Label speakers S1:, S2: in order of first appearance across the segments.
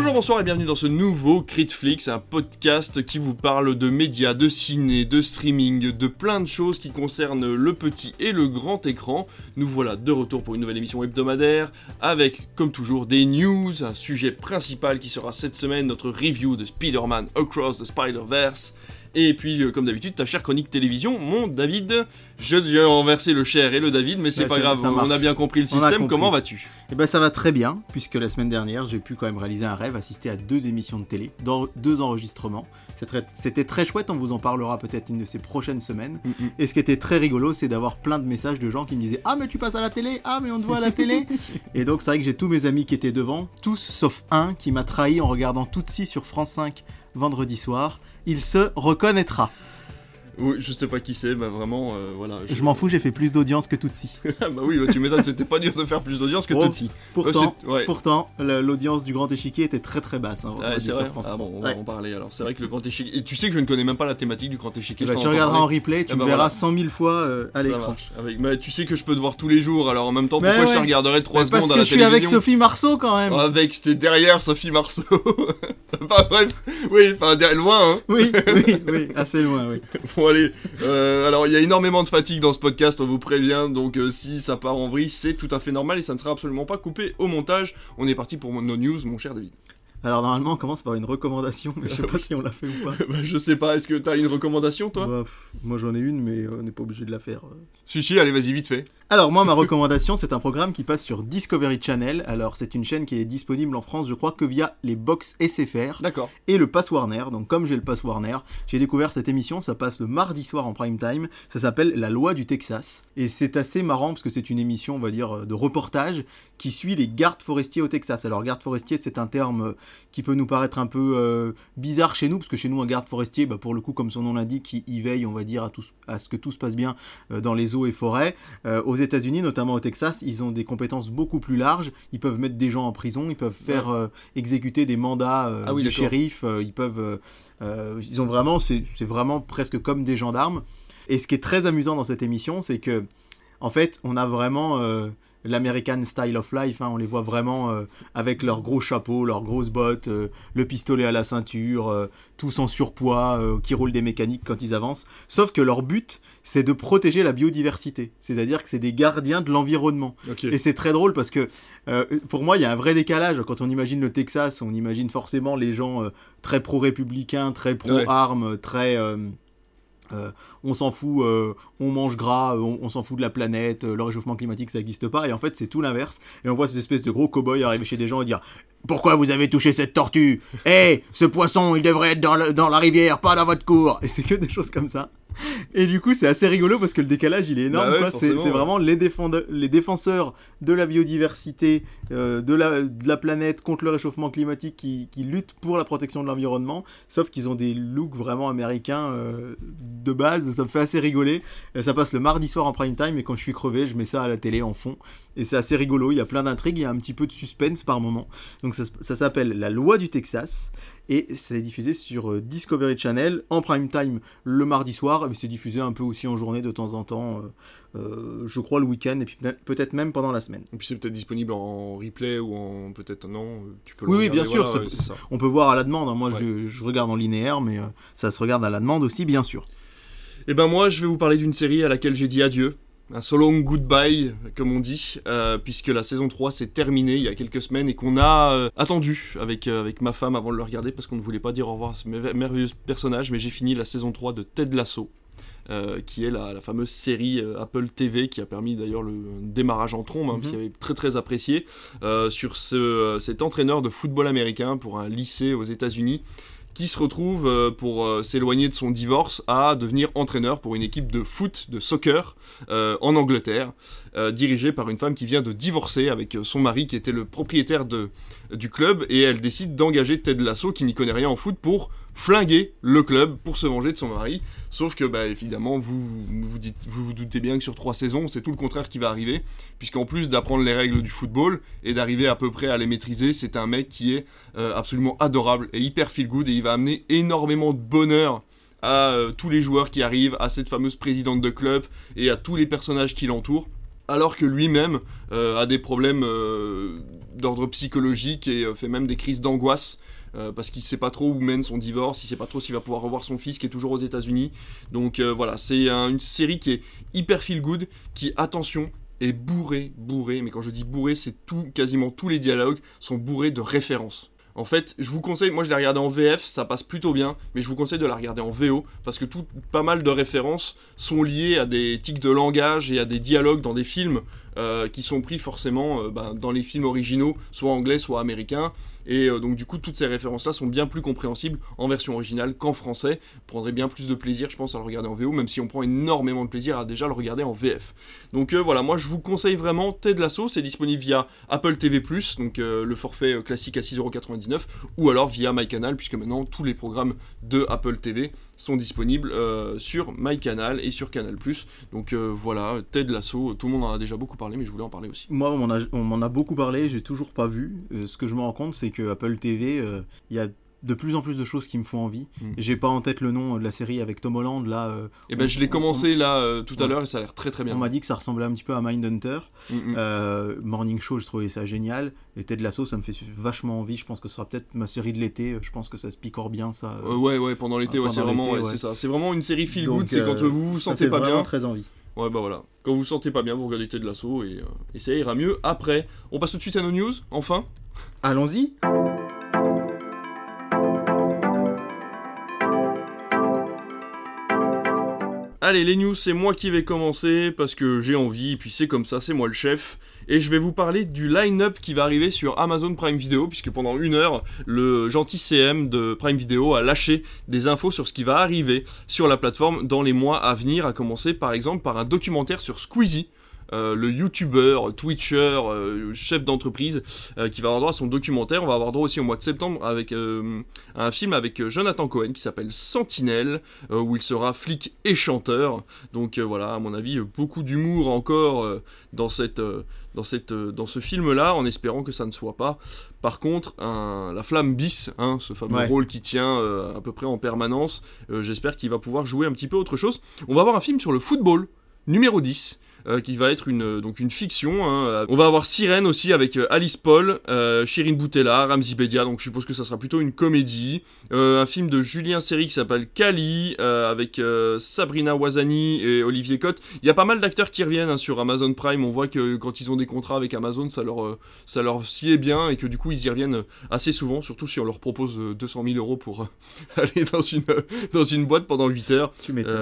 S1: Bonjour, bonsoir et bienvenue dans ce nouveau Critflix, un podcast qui vous parle de médias, de ciné, de streaming, de plein de choses qui concernent le petit et le grand écran. Nous voilà de retour pour une nouvelle émission hebdomadaire avec, comme toujours, des news, un sujet principal qui sera cette semaine notre review de Spider-Man Across the Spider-Verse. Et puis, euh, comme d'habitude, ta chère chronique télévision, mon David. Je viens renverser le cher et le David, mais c'est
S2: Ouais,
S1: pas grave, on a bien compris le système.
S2: compris.
S1: Comment vas-tu?
S2: Et ben ça va très bien, puisque la semaine dernière, j'ai pu quand même réaliser un rêve, assister à deux émissions de télé, dans deux enregistrements. C'était très chouette, on vous en parlera peut-être une de ces prochaines semaines. Et ce qui était très rigolo, c'est d'avoir plein de messages de gens qui me disaient Ah, mais tu passes à la télé Ah, mais on te voit à la télé Et donc, c'est vrai que j'ai tous mes amis qui étaient devant, tous sauf un qui m'a trahi en regardant Tootsie sur France 5 vendredi soir. Il se reconnaîtra.
S1: Oui, je sais pas qui c'est, bah vraiment, euh, voilà.
S2: Je m'en fous, j'ai fait plus d'audience que Tootsie.
S1: bah oui, bah, tu m'étonnes, c'était pas dur de faire plus d'audience que
S2: Oh,
S1: Tootsie.
S2: Pourtant,
S1: ouais.
S2: pourtant l'audience du Grand Échiquier était très très basse. hein, vendredi
S1: c'est vrai. Ah
S2: 3.
S1: bon, on va
S2: Ouais.
S1: en parler alors. C'est vrai que le grand échiquier. Et tu sais que je ne connais même pas la thématique du grand échiquier.
S2: Eh
S1: t'en
S2: tu regarderas en replay, tu
S1: Eh ben,
S2: verras
S1: voilà.
S2: 100 000 fois euh, à l'écran.
S1: Avec... Mais tu sais que je peux te voir tous les jours, alors en même temps, pourquoi je te regarderais 3
S2: Mais Parce
S1: secondes à
S2: que
S1: la
S2: je suis avec
S1: télévision
S2: Sophie Marceau quand même.
S1: Avec, c'était derrière Sophie Marceau. enfin bref, oui, enfin loin, hein.
S2: Oui, oui, oui, assez loin, oui.
S1: Allez, euh, alors il y a énormément de fatigue dans ce podcast, on vous prévient, donc euh, si ça part en vrille, c'est tout à fait normal et ça ne sera absolument pas coupé au montage. On est parti pour nos news, mon cher David.
S2: Alors normalement on commence par une recommandation, mais je sais pas si on l'a fait ou pas.
S1: Bah, je sais pas, est-ce que t'as une recommandation toi?
S2: Bah, pff, moi j'en ai une, mais euh, on n'est pas obligé de la faire.
S1: Si si, allez vas-y vite fait.
S2: Alors moi ma recommandation c'est un programme qui passe sur Discovery Channel. Alors c'est une chaîne qui est disponible en France je crois que via les box SFR
S1: D'accord.
S2: et le Pass Warner. Donc comme j'ai le Pass Warner, j'ai découvert cette émission, ça passe le mardi soir en prime time. Ça s'appelle La loi du Texas et c'est assez marrant parce que c'est une émission on va dire euh, de reportage qui suit les gardes forestiers au Texas. Alors garde forestier c'est un terme euh, qui peut nous paraître un peu euh, bizarre chez nous parce que chez nous un garde forestier bah, pour le coup comme son nom l'indique il, il veille on va dire à, tout, à ce que tout se passe bien euh, dans les eaux et forêts. Euh, aux États-Unis, notamment au Texas, ils ont des compétences beaucoup plus larges. Ils peuvent mettre des gens en prison, ils peuvent faire euh, exécuter des mandats euh,
S1: Ah oui, d'accord.
S2: shérif. euh, ils peuvent, euh, ils ont vraiment, c'est vraiment presque comme des gendarmes. Et ce qui est très amusant dans cette émission, c'est que, en fait, on a vraiment l'American style of life. hein. on les voit vraiment euh, avec leurs gros chapeaux, leurs grosses bottes, euh, le pistolet à la ceinture, euh, tous en surpoids, qui roulent des mécaniques quand ils avancent. Sauf que leur but, c'est de protéger la biodiversité. C'est-à-dire que c'est des gardiens de l'environnement. Et c'est très drôle parce que pour moi, il y a un vrai décalage. Quand on imagine le Texas, on imagine forcément les gens très pro-républicains, très pro-armes, très. Euh, on s'en fout, euh, on mange gras, euh, on, on s'en fout de la planète, euh, le réchauffement climatique ça n'existe pas, et en fait c'est tout l'inverse. Et on voit ces espèces de gros cow-boys arriver chez des gens et dire Pourquoi vous avez touché cette tortue? Eh, ce poisson il devrait être dans, le- dans la rivière, pas dans votre cour Et c'est que des choses comme ça. Et du coup c'est assez rigolo parce que le décalage il est énorme,
S1: Bah ouais,
S2: c'est
S1: ouais.
S2: vraiment les, les défenseurs de la biodiversité, euh, de, la, planète contre le réchauffement climatique qui, qui luttent pour la protection de l'environnement, sauf qu'ils ont des looks vraiment américains euh, de base, ça me fait assez rigoler. Euh, ça passe le mardi soir en prime time et quand je suis crevé, je mets ça à la télé en fond. Et c'est assez rigolo, il y a plein d'intrigues, il y a un petit peu de suspense par moment. Donc ça, s'appelle La loi du Texas. Et c'est diffusé sur Discovery Channel en prime time le mardi soir, mais c'est diffusé un peu aussi en journée de temps en temps, euh, je crois le week-end et puis peut- peut-être même pendant la semaine.
S1: Et puis c'est peut-être disponible en replay ou en peut-être non. Tu peux le
S2: Oui, oui, bien sûr,
S1: voilà, ça.
S2: On peut voir à la demande, hein. moi
S1: Ouais.
S2: je, je regarde en linéaire, mais euh, ça se regarde à la demande aussi, bien sûr.
S1: Et ben moi, je vais vous parler d'une série à laquelle j'ai dit adieu. Un so long goodbye, comme on dit, euh, puisque la saison 3 s'est terminée il y a quelques semaines et qu'on a euh, attendu avec, euh, avec ma femme avant de le regarder parce qu'on ne voulait pas dire au revoir à ce merve- merveilleux personnage, mais j'ai fini la saison 3 de Ted Lasso. Euh, qui est la, la fameuse série euh, Apple TV qui a permis d'ailleurs le démarrage en trombe, hein,
S2: Mhm.
S1: qui avait très très apprécié, euh, sur ce, cet entraîneur de football américain pour un lycée aux États-Unis qui se retrouve pour s'éloigner de son divorce à devenir entraîneur pour une équipe de foot, de soccer euh, en Angleterre, euh, dirigée par une femme qui vient de divorcer avec son mari qui était le propriétaire de, du club et elle décide d'engager Ted Lasso qui n'y connaît rien en foot pour flinguer le club pour se venger de son mari. Sauf que, bah, évidemment, vous vous, doutez bien que sur trois saisons, c'est tout le contraire qui va arriver, puisqu'en plus d'apprendre les règles du football et d'arriver à peu près à les maîtriser, c'est un mec qui est euh, absolument adorable et hyper feel good et il va amener énormément de bonheur à euh, tous les joueurs qui arrivent, à cette fameuse présidente de club et à tous les personnages qui l'entourent. alors que lui-même a des problèmes d'ordre psychologique et fait même des crises d'angoisse. Parce qu'il sait pas trop où mène son divorce, il sait pas trop s'il va pouvoir revoir son fils qui est toujours aux États-Unis. Donc voilà, c'est une série qui est hyper feel good, qui attention est bourré, bourré. Mais quand je dis bourré, c'est quasiment tous les dialogues sont bourrés de références. En fait, je vous conseille, moi je l'ai regardé en VF, ça passe plutôt bien, mais je vous conseille de la regarder en VO, parce que pas mal de références sont liées à des tics de langage et à des dialogues dans des films euh, qui sont pris forcément euh, ben, dans les films originaux, soit anglais, soit américains. Et euh, donc du coup, toutes ces références-là sont bien plus compréhensibles en version originale qu'en français. Prendrez bien plus de plaisir, je pense, à le regarder en VO, même si on prend énormément de plaisir à déjà le regarder en VF. Donc voilà, moi je vous conseille vraiment Ted Lasso, c'est disponible via Apple TV+, donc le forfait classique à 6,99€, ou alors via MyCanal, puisque maintenant tous les programmes de Apple TV sont disponibles sur MyCanal et sur Canal+. Donc voilà, Ted Lasso, tout le monde en a déjà beaucoup parlé, mais je voulais en parler aussi.
S2: Moi, on m'en a, beaucoup parlé, j'ai toujours pas vu. Euh, ce que je me rends compte, c'est que Apple TV, euh, il y a de plus en plus de choses qui me font envie. Hmm. J'ai pas en tête le nom de la série avec Tom Holland là. et
S1: euh, eh ben je l'ai commencé là tout à l'heure et ça a l'air très très bien.
S2: On m'a dit que ça ressemblait un petit peu à Mindhunter. Hmm, hmm. Morning Show, je trouvais ça génial. Et Ted Lasso, ça me fait vachement envie. Je pense que ce sera peut-être ma série de l'été. Je pense que ça se picore bien ça.
S1: ouais ouais pendant l'été c'est vraiment c'est ça. C'est vraiment une série feel good. C'est quand vous vous sentez pas bien.
S2: Très envie.
S1: Ouais, bah voilà. Quand vous vous sentez pas bien, vous regardez et, euh, et ça ira mieux après. On passe tout de suite à nos news, enfin.
S2: Allons-y.
S1: Allez, les news, c'est moi qui vais commencer parce que j'ai envie, et puis c'est comme ça, c'est moi le chef. Et je vais vous parler du line-up qui va arriver sur Amazon Prime Video, puisque pendant une heure, le gentil CM de Prime Video a lâché des infos sur ce qui va arriver sur la plateforme dans les mois à venir, à commencer par exemple par un documentaire sur Squeezie. Euh, le youtubeur, twitcher, euh, chef d'entreprise euh, qui va avoir droit à son documentaire. On va avoir droit aussi au mois de septembre avec un film avec Jonathan Cohen qui s'appelle Sentinelle, où il sera flic et chanteur. Donc voilà, à mon avis, beaucoup d'humour encore dans cette dans, cette, dans ce film-là, en espérant que ça ne soit pas, par contre, la flamme bis, hein, ce fameux rôle qui tient à peu près en permanence, j'espère qu'il va pouvoir jouer un petit peu autre chose. On va avoir un film sur le football, numéro 10, euh, qui va être une, donc une fiction. Hein. On va avoir Sirène aussi avec euh, Alice Paul, euh, Shirin Boutella, Ramzi Bedia, donc je suppose que ça sera plutôt une comédie. un film de Julien Seri qui s'appelle Kali, avec Sabrina Wazani et Olivier Cotte. Il y a pas mal d'acteurs qui reviennent hein, sur Amazon Prime. On voit que quand ils ont des contrats avec Amazon, ça leur, ça leur sied bien et que du coup ils y reviennent assez souvent, surtout si on leur propose 200 000 euros pour aller dans une, dans une boîte pendant 8 heures.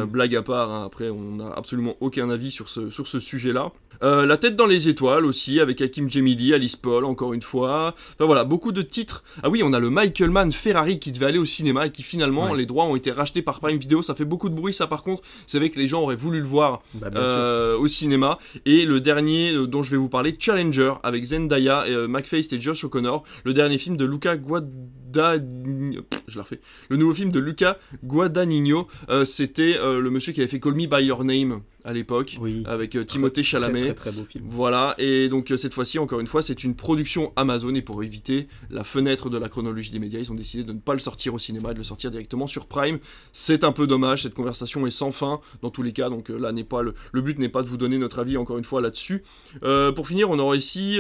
S1: blague à part, hein. après on n'a absolument aucun avis sur ce, sur ce sujet-là. Euh, la tête dans les étoiles aussi, avec Hakim Jemili, Alice Paul, encore une fois. Enfin voilà, beaucoup de titres. Ah oui, on a le Michael Mann Ferrari qui devait aller au cinéma et qui finalement, les droits ont été rachetés par Prime Video. Ça fait beaucoup de bruit, ça par contre. C'est vrai que les gens auraient voulu le voir bah, euh, au cinéma. Et le dernier euh, dont je vais vous parler, Challenger, avec Zendaya, et, McFace et Josh O'Connor. Le dernier film de Luca Guadagnino. Je la refais. Le nouveau film de Luca Guadagnino, c'était le monsieur qui avait fait Call Me By Your Name à l'époque, avec euh, Timothée Chalamet.
S2: Très, très, beau film.
S1: Voilà, et donc euh, cette fois-ci, encore une fois, c'est une production Amazon, et pour éviter la fenêtre de la chronologie des médias, ils ont décidé de ne pas le sortir au cinéma, de le sortir directement sur Prime. C'est un peu dommage, cette conversation est sans fin dans tous les cas, donc euh, là n'est pas le, le but n'est pas de vous donner notre avis encore une fois là-dessus. pour finir, on aura ici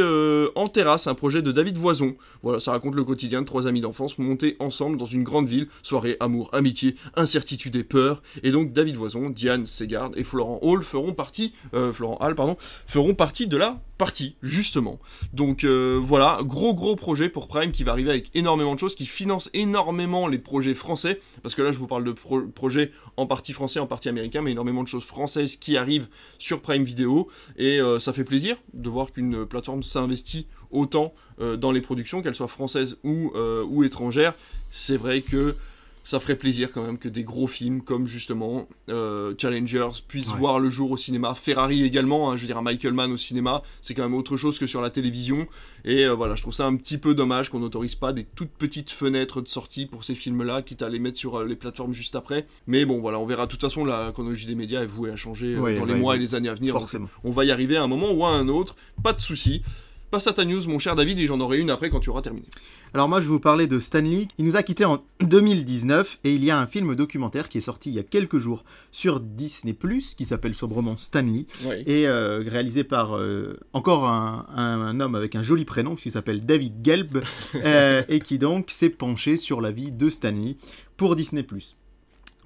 S1: En terrasse un projet de David Voison. Voilà, ça raconte le quotidien de trois amis d'enfance montés ensemble dans une grande ville, soirée, amour, amitié, incertitude et peur. Et donc David Voison, Diane Segard et Florent Hall feront partie, euh, Florent Hall, pardon, feront partie de la partie, justement. Donc euh, voilà, gros gros projet pour Prime qui va arriver avec énormément de choses, qui finance énormément les projets français, parce que là je vous parle de projets en partie français, en partie américain, mais énormément de choses françaises qui arrivent sur Prime Video, et euh, ça fait plaisir de voir qu'une plateforme s'investit autant dans les productions, qu'elles soient françaises ou, ou étrangères. C'est vrai que ça ferait plaisir quand même que des gros films comme justement euh, Challengers puissent voir le jour au cinéma. Ferrari également, hein, je veux dire Michael Mann au cinéma, c'est quand même autre chose que sur la télévision. Et euh, voilà, je trouve ça un petit peu dommage qu'on n'autorise pas des toutes petites fenêtres de sortie pour ces films-là, quitte à les mettre sur euh, les plateformes juste après. Mais bon, voilà, on verra. De toute façon, la chronologie des médias est vouée à changer dans les mois et les années à venir.
S2: Forcément.
S1: On va y arriver à un moment ou à un autre, pas de souci. Passe à ta news, mon cher David, et j'en aurai une après quand tu auras terminé.
S2: Alors moi je vais vous parler de Stanley. Il nous a quittés en 2019 et il y a un film documentaire qui est sorti il y a quelques jours sur Disney ⁇ qui s'appelle sobrement Stanley et euh, réalisé par euh, encore un, homme avec un joli prénom qui s'appelle David Gelb euh, et qui donc s'est penché sur la vie de Stanley pour Disney ⁇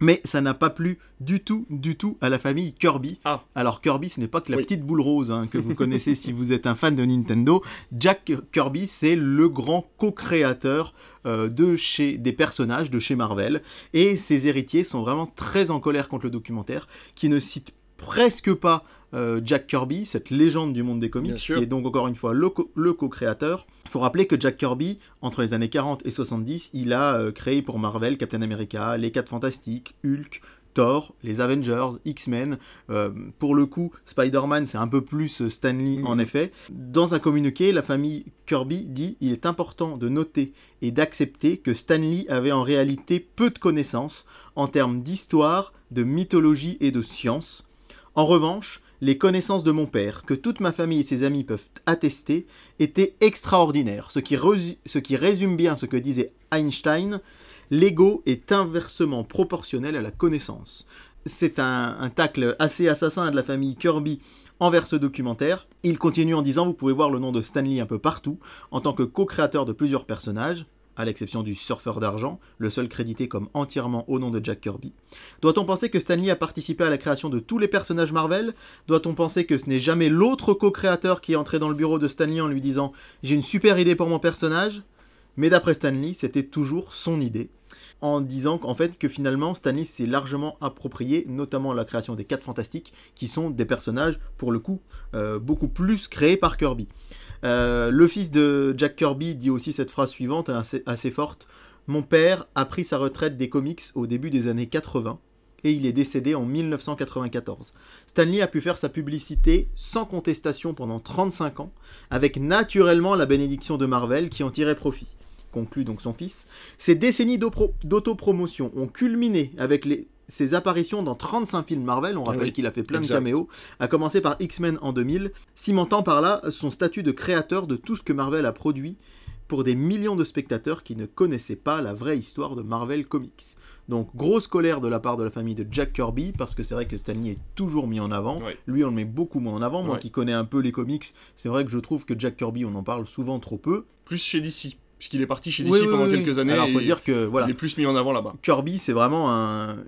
S2: mais ça n'a pas plu du tout, du tout à la famille Kirby. Ah. Alors Kirby, ce n'est pas que la petite boule rose hein, que vous connaissez si vous êtes un fan de Nintendo. Jack Kirby, c'est le grand co-créateur euh, de chez des personnages de chez Marvel. Et ses héritiers sont vraiment très en colère contre le documentaire, qui ne cite presque pas euh, Jack Kirby, cette légende du monde des comics, qui est donc encore une fois le, co-créateur. Il faut rappeler que Jack Kirby, entre les années 40 et 70, il a euh, créé pour Marvel Captain America, les 4 Fantastiques, Hulk, Thor, les Avengers, X-Men. Euh, pour le coup, Spider-Man, c'est un peu plus Stanley en effet. Dans un communiqué, la famille Kirby dit Il est important de noter et d'accepter que Stanley avait en réalité peu de connaissances en termes d'histoire, de mythologie et de science. En revanche, les connaissances de mon père, que toute ma famille et ses amis peuvent attester, étaient extraordinaires, ce qui, résume bien ce que disait Einstein, l'ego est inversement proportionnel à la connaissance. C'est un, tacle assez assassin de la famille Kirby envers ce documentaire. Il continue en disant Vous pouvez voir le nom de Stanley un peu partout, en tant que co-créateur de plusieurs personnages à l'exception du surfeur d'argent, le seul crédité comme entièrement au nom de Jack Kirby. Doit-on penser que Stanley a participé à la création de tous les personnages Marvel? Doit-on penser que ce n'est jamais l'autre co-créateur qui est entré dans le bureau de Stanley en lui disant J'ai une super idée pour mon personnage Mais d'après Stanley, c'était toujours son idée. En disant qu'en fait que finalement Stanley s'est largement approprié, notamment la création des 4 Fantastiques, qui sont des personnages, pour le coup, euh, beaucoup plus créés par Kirby. Euh, le fils de Jack Kirby dit aussi cette phrase suivante, assez, forte. Mon père a pris sa retraite des comics au début des années 80 et il est décédé en 1994. Stanley a pu faire sa publicité sans contestation pendant 35 ans, avec naturellement la bénédiction de Marvel qui en tirait profit. Conclut donc son fils. Ces décennies d'autopromotion ont culminé avec les ses apparitions dans 35 films Marvel, on rappelle qu'il a fait plein de caméos, à commencer par X-Men en 2000, cimentant par là son statut de créateur de tout ce que Marvel a produit pour des millions de spectateurs qui ne connaissaient pas la vraie histoire de Marvel Comics. Donc grosse colère de la part de la famille de Jack Kirby, parce que c'est vrai que Stanley est toujours mis en avant. Lui, on le met beaucoup moins en avant. Moi qui connais un peu les comics, c'est vrai que je trouve que Jack Kirby, on en parle souvent trop peu.
S1: Plus chez DC puisqu'il est parti chez DC pendant quelques années.
S2: Alors, faut dire que voilà,
S1: il est plus mis en avant là-bas.
S2: Kirby, c'est vraiment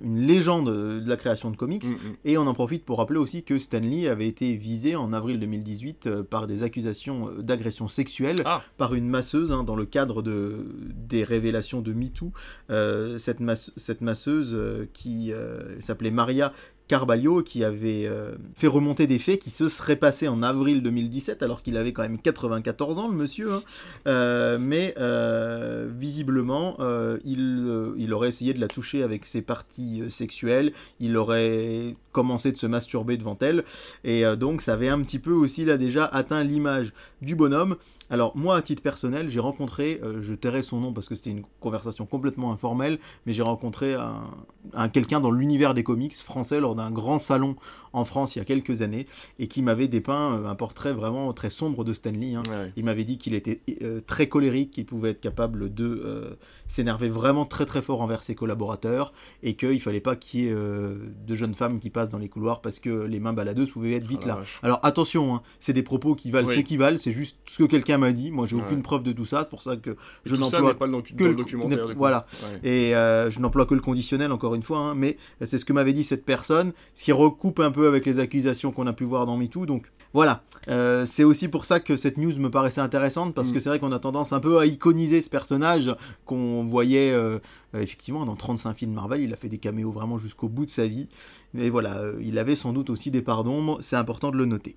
S2: une légende de la création de comics, mm, mm. et on en profite pour rappeler aussi que Stanley avait été visé en avril 2018 euh, par des accusations euh, d'agression sexuelle ah. par une masseuse hein, dans le cadre de des révélations de MeToo. Euh, cette, cette masseuse qui s'appelait Maria Carballo qui avait euh, fait remonter des faits qui se seraient passés en avril 2017 alors qu'il avait quand même 94 ans le monsieur hein. euh, mais euh, visiblement il, il, aurait essayé de la toucher avec ses parties sexuelles. Il aurait commencé de se masturber devant elle. Et donc ça avait un petit peu aussi là déjà atteint l'image du bonhomme alors moi à titre personnel j'ai rencontré je tairai son nom parce que c'était une conversation complètement informelle mais j'ai rencontré un, un quelqu'un dans l'univers des comics français lors d'un grand salon en France il y a quelques années et qui m'avait dépeint euh, un portrait vraiment très sombre de Stanley. Hein. Il m'avait dit qu'il était euh, très colérique, qu'il pouvait être capable de euh, s'énerver vraiment très très fort envers ses collaborateurs et qu'il fallait pas qu'il y ait de jeunes femmes qui passent dans les couloirs parce que les mains baladeuses pouvaient être vite oh là. Alors attention, hein, c'est des propos qui valent ce qui valent, c'est juste ce que quelqu'un m'a dit. Moi j'ai aucune preuve de tout ça, c'est pour ça que je n'emploie
S1: le, que le documentaire.
S2: Voilà. Et je n'emploie que le conditionnel encore une fois, hein, mais c'est ce que m'avait dit cette personne, qui recoupe un peu avec les accusations qu'on a pu voir dans MeToo. Donc voilà, euh, c'est aussi pour ça que cette news me paraissait intéressante, parce que mm. c'est vrai qu'on a tendance un peu à iconiser ce personnage qu'on voyait euh, effectivement dans 35 films Marvel. Il a fait des caméos vraiment jusqu'au bout de sa vie. Mais voilà, euh, il avait sans doute aussi des parts d'ombre, c'est important de le noter.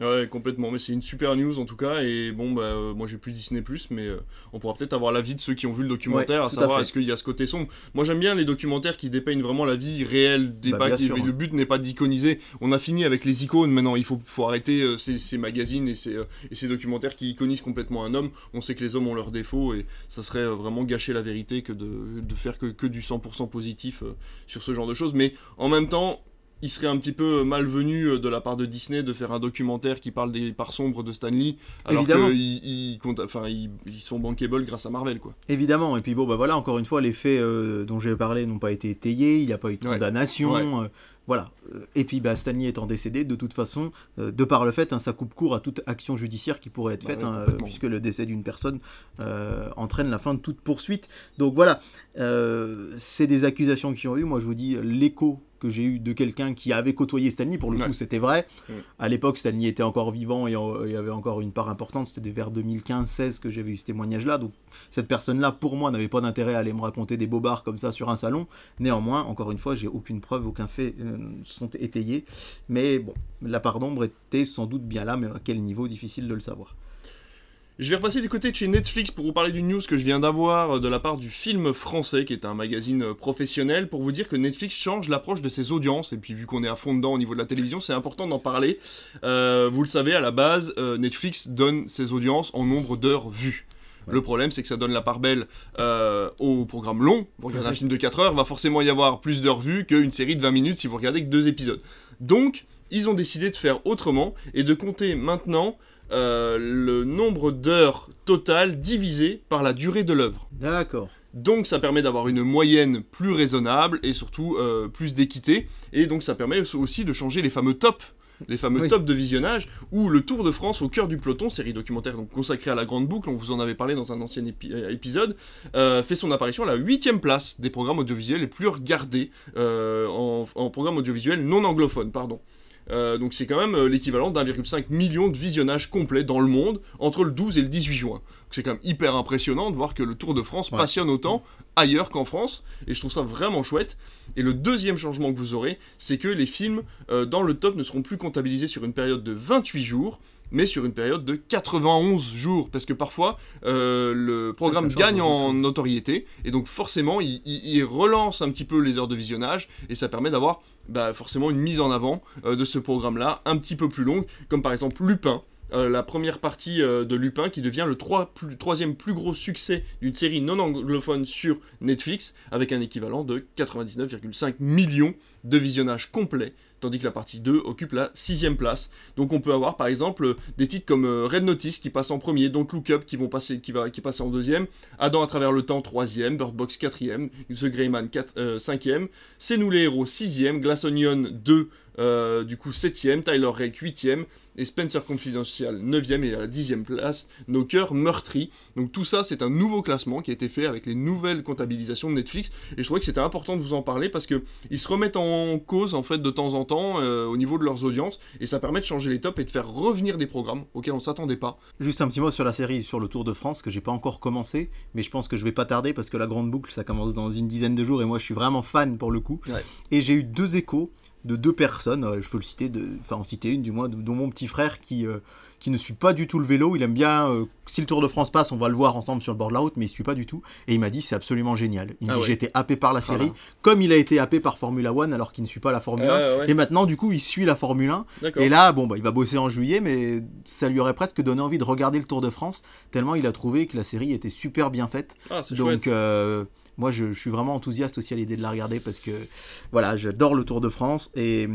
S1: Ouais, complètement. Mais c'est une super news en tout cas. Et bon, bah, euh, moi j'ai plus Disney, mais euh, on pourra peut-être avoir l'avis de ceux qui ont vu le documentaire, à savoir est-ce qu'il y a ce côté sombre? Moi j'aime bien les documentaires qui dépeignent vraiment la vie réelle des bah, Le but n'est pas d'iconiser. On a fini avec les icônes. Maintenant, il faut, faut arrêter euh, ces, magazines et ces, et ces documentaires qui iconisent complètement un homme. On sait que les hommes ont leurs défauts et ça serait vraiment gâcher la vérité que de, de faire que, que du 100% positif sur ce genre de choses. Mais en même temps, il serait un petit peu malvenu euh, de la part de Disney de faire un documentaire qui parle des parts sombres de Stan Lee, alors qu'ils ils, comptent- enfin, ils, ils sont bankable grâce à Marvel, quoi.
S2: Évidemment, et puis bon, bah voilà, encore une fois, les faits euh, dont j'ai parlé n'ont pas été étayés, il n'y a pas eu de
S1: Ouais.
S2: condamnation,
S1: Ouais.
S2: euh, voilà. Et puis bah, Stanley étant décédé, de toute façon, euh, de par le fait, hein, ça coupe court à toute action judiciaire qui pourrait être
S1: Bah
S2: faite,
S1: ouais,
S2: hein, puisque le décès d'une personne entraîne la fin de toute poursuite. Donc voilà, c'est des accusations qui ont eu, moi je vous dis, l'écho que j'ai eu de quelqu'un qui avait côtoyé Stanley, pour le
S1: Ouais.
S2: coup c'était vrai.
S1: Ouais.
S2: À l'époque, Stanley était encore vivant et il y avait encore une part importante, c'était vers 2015-16 que j'avais eu ce témoignage-là, donc cette personne-là, pour moi, n'avait pas d'intérêt à aller me raconter des bobards comme ça sur un salon. Néanmoins, encore une fois, j'ai aucune preuve, aucun fait euh, sont étayés. Mais bon, la part d'ombre était sans doute bien là, mais à quel niveau, difficile de le savoir.
S1: Je vais repasser du côté de chez Netflix pour vous parler d'une news que je viens d'avoir euh, de la part du Film Français, qui est un magazine euh, professionnel, pour vous dire que Netflix change l'approche de ses audiences. Et puis vu qu'on est à fond dedans au niveau de la télévision, c'est important d'en parler. Euh, vous le savez, à la base, euh, Netflix donne ses audiences en nombre d'heures vues.
S2: Ouais.
S1: Le problème, c'est que ça donne la part belle euh, au programme long. Vous regardez un film de 4 heures, va forcément y avoir plus d'heures vues qu'une série de 20 minutes si vous regardez que deux épisodes. Donc, ils ont décidé de faire autrement et de compter maintenant euh, le nombre d'heures totales divisé par la durée de l'œuvre.
S2: D'accord.
S1: Donc ça permet d'avoir une moyenne plus raisonnable et surtout euh, plus d'équité. Et donc ça permet aussi de changer les fameux tops. Les fameux
S2: Oui.
S1: tops de visionnage, où le Tour de France au cœur du peloton, série documentaire donc consacrée à la Grande Boucle, on vous en avait parlé dans un ancien épi- euh, épisode, euh, fait son apparition à la huitième place des programmes audiovisuels les plus regardés euh, en, en programmes audiovisuels non anglophones, pardon. Euh, donc c'est quand même euh, l'équivalent d'1,5 million de visionnages complets dans le monde entre le 12 et le 18 juin. C'est quand même hyper impressionnant de voir que le Tour de France
S2: Ouais.
S1: passionne autant ailleurs qu'en France, et je trouve ça vraiment chouette. Et le deuxième changement que vous aurez, c'est que les films euh, dans le top ne seront plus comptabilisés sur une période de 28 jours, mais sur une période de 91 jours, parce que parfois euh, le programme
S2: Ça
S1: gagne en
S2: choses.
S1: notoriété, et donc forcément il, il- il relance un petit peu les heures de visionnage, et ça permet d'avoir bah, forcément une mise en avant euh, de ce programme-là, un petit peu plus longue, comme par exemple Lupin. Euh, la première partie euh, de Lupin qui devient le troisième plus gros succès d'une série non anglophone sur Netflix avec un équivalent de 99,5 millions de visionnages complets tandis que la partie 2 occupe la sixième place. Donc on peut avoir par exemple des titres comme euh, Red Notice qui passe en premier, Don't Look Up qui, vont passer, passe en deuxième, Adam à travers le temps troisième, Bird Box quatrième, The Greyman quatre- euh, cinquième, C'est nous les héros sixième, Glass Onion 2 euh, du coup septième, Tyler Rake huitième, et Spencer Confidential 9ème et à la 10ème place, Nos cœurs meurtris. Donc tout ça, c'est un nouveau classement qui a été fait avec les nouvelles comptabilisations de Netflix, et je trouvais que c'était important de vous en parler parce que ils se remettent en cause en fait de temps en temps euh, au niveau de leurs audiences, et ça permet de changer les tops et de faire revenir des programmes auxquels on s'attendait pas.
S2: Juste un petit mot sur la série sur le Tour de France que j'ai pas encore commencé, mais je pense que je vais pas tarder parce que la grande boucle ça commence dans une dizaine de jours et moi je suis vraiment fan pour le coup.
S1: Ouais.
S2: Et j'ai eu deux échos de deux personnes, euh, je peux le citer, de- enfin en citer une du moins, dont mon petit frère qui, euh, qui ne suit pas du tout le vélo. Il aime bien, euh, si le Tour de France passe, on va le voir ensemble sur le bord de la route, mais il suit pas du tout. Et il m'a dit c'est absolument génial. Il me
S1: Ah
S2: dit
S1: ouais.
S2: j'ai été happé par la série, comme il a été happé par Formula One alors qu'il ne suit pas la Formule 1.
S1: Ouais, ouais.
S2: Et maintenant du coup il suit la Formule 1
S1: D'accord.
S2: et là, bon, bah, il va bosser en juillet, mais ça lui aurait presque donné envie de regarder le Tour de France, tellement il a trouvé que la série était super bien faite.
S1: Ah, c'est
S2: Donc, moi, je, je suis vraiment enthousiaste aussi à l'idée de la regarder parce que, voilà, j'adore le Tour de France et,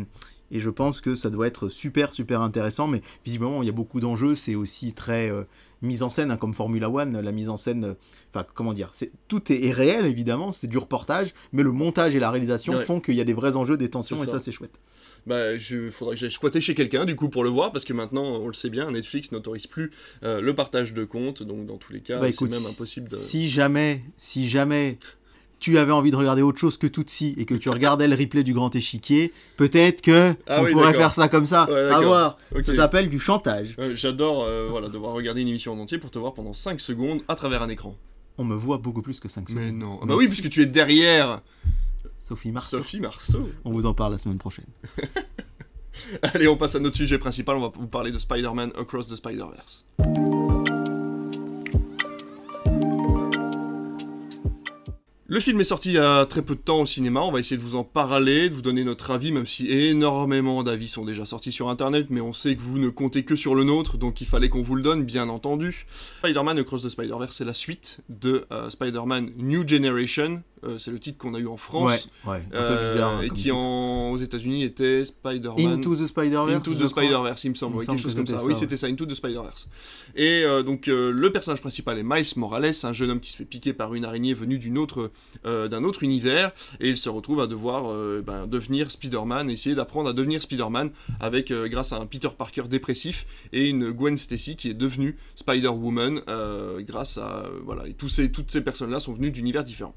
S2: et je pense que ça doit être super, super intéressant. Mais visiblement, il y a beaucoup d'enjeux. C'est aussi très euh, mise en scène, hein, comme Formula One. La mise en scène, euh, enfin, comment dire, c'est, tout est, est réel, évidemment, c'est du reportage, mais le montage et la réalisation
S1: Ouais.
S2: font qu'il y a des vrais enjeux, des tensions, et
S1: ça,
S2: c'est chouette.
S1: Bah, je faudrait que j'aille squatter chez quelqu'un du coup pour le voir parce que maintenant on le sait bien, Netflix n'autorise plus euh, le partage de comptes, donc dans tous les cas
S2: Bah,
S1: c'est même impossible de.
S2: Si jamais, si jamais tu avais envie de regarder autre chose que Tootsie et que tu regardais le replay du grand échiquier, peut-être que
S1: Ah
S2: on
S1: oui,
S2: pourrait faire ça comme ça.
S1: Ouais,
S2: à voir. Ça s'appelle du chantage.
S1: Euh, J'adore euh, voilà, devoir regarder une émission en entier pour te voir pendant 5 secondes à travers un écran.
S2: On me voit beaucoup plus que 5 secondes.
S1: Mais non. Ah
S2: Mais
S1: bah oui, puisque tu es derrière
S2: Sophie Marceau.
S1: Sophie Marceau.
S2: On vous en parle la semaine prochaine.
S1: Allez, on passe à notre sujet principal, on va vous parler de Spider-Man Across the Spider-Verse. Le film est sorti il y a très peu de temps au cinéma, on va essayer de vous en parler, de vous donner notre avis, même si énormément d'avis sont déjà sortis sur internet, mais on sait que vous ne comptez que sur le nôtre, donc il fallait qu'on vous le donne, bien entendu. Spider-Man Across the Spider-Verse, c'est la suite de euh, Spider-Man New Generation, euh, c'est le titre qu'on a eu en France.
S2: Ouais, ouais, un peu
S1: euh,
S2: bizarre. hein,
S1: et qui en, aux États-Unis était Spider-Man.
S2: Into the Spider-Verse.
S1: Into the. Spider-Verse, il me semble,
S2: Il me
S1: ouais,
S2: semble
S1: quelque chose comme ça.
S2: c'était
S1: Oui, c'était ça, Into the Spider-Verse. Et euh, donc, euh, le personnage principal est Miles Morales, un jeune homme qui se fait piquer par une araignée venue d'une autre, d'un autre univers, et il se retrouve à devoir ben, devenir Spider-Man, essayer d'apprendre à devenir Spider-Man avec, grâce à un Peter Parker dépressif et une Gwen Stacy qui est devenue Spider-Woman grâce à voilà, et tous ces, toutes ces personnes-là sont venues d'univers différents.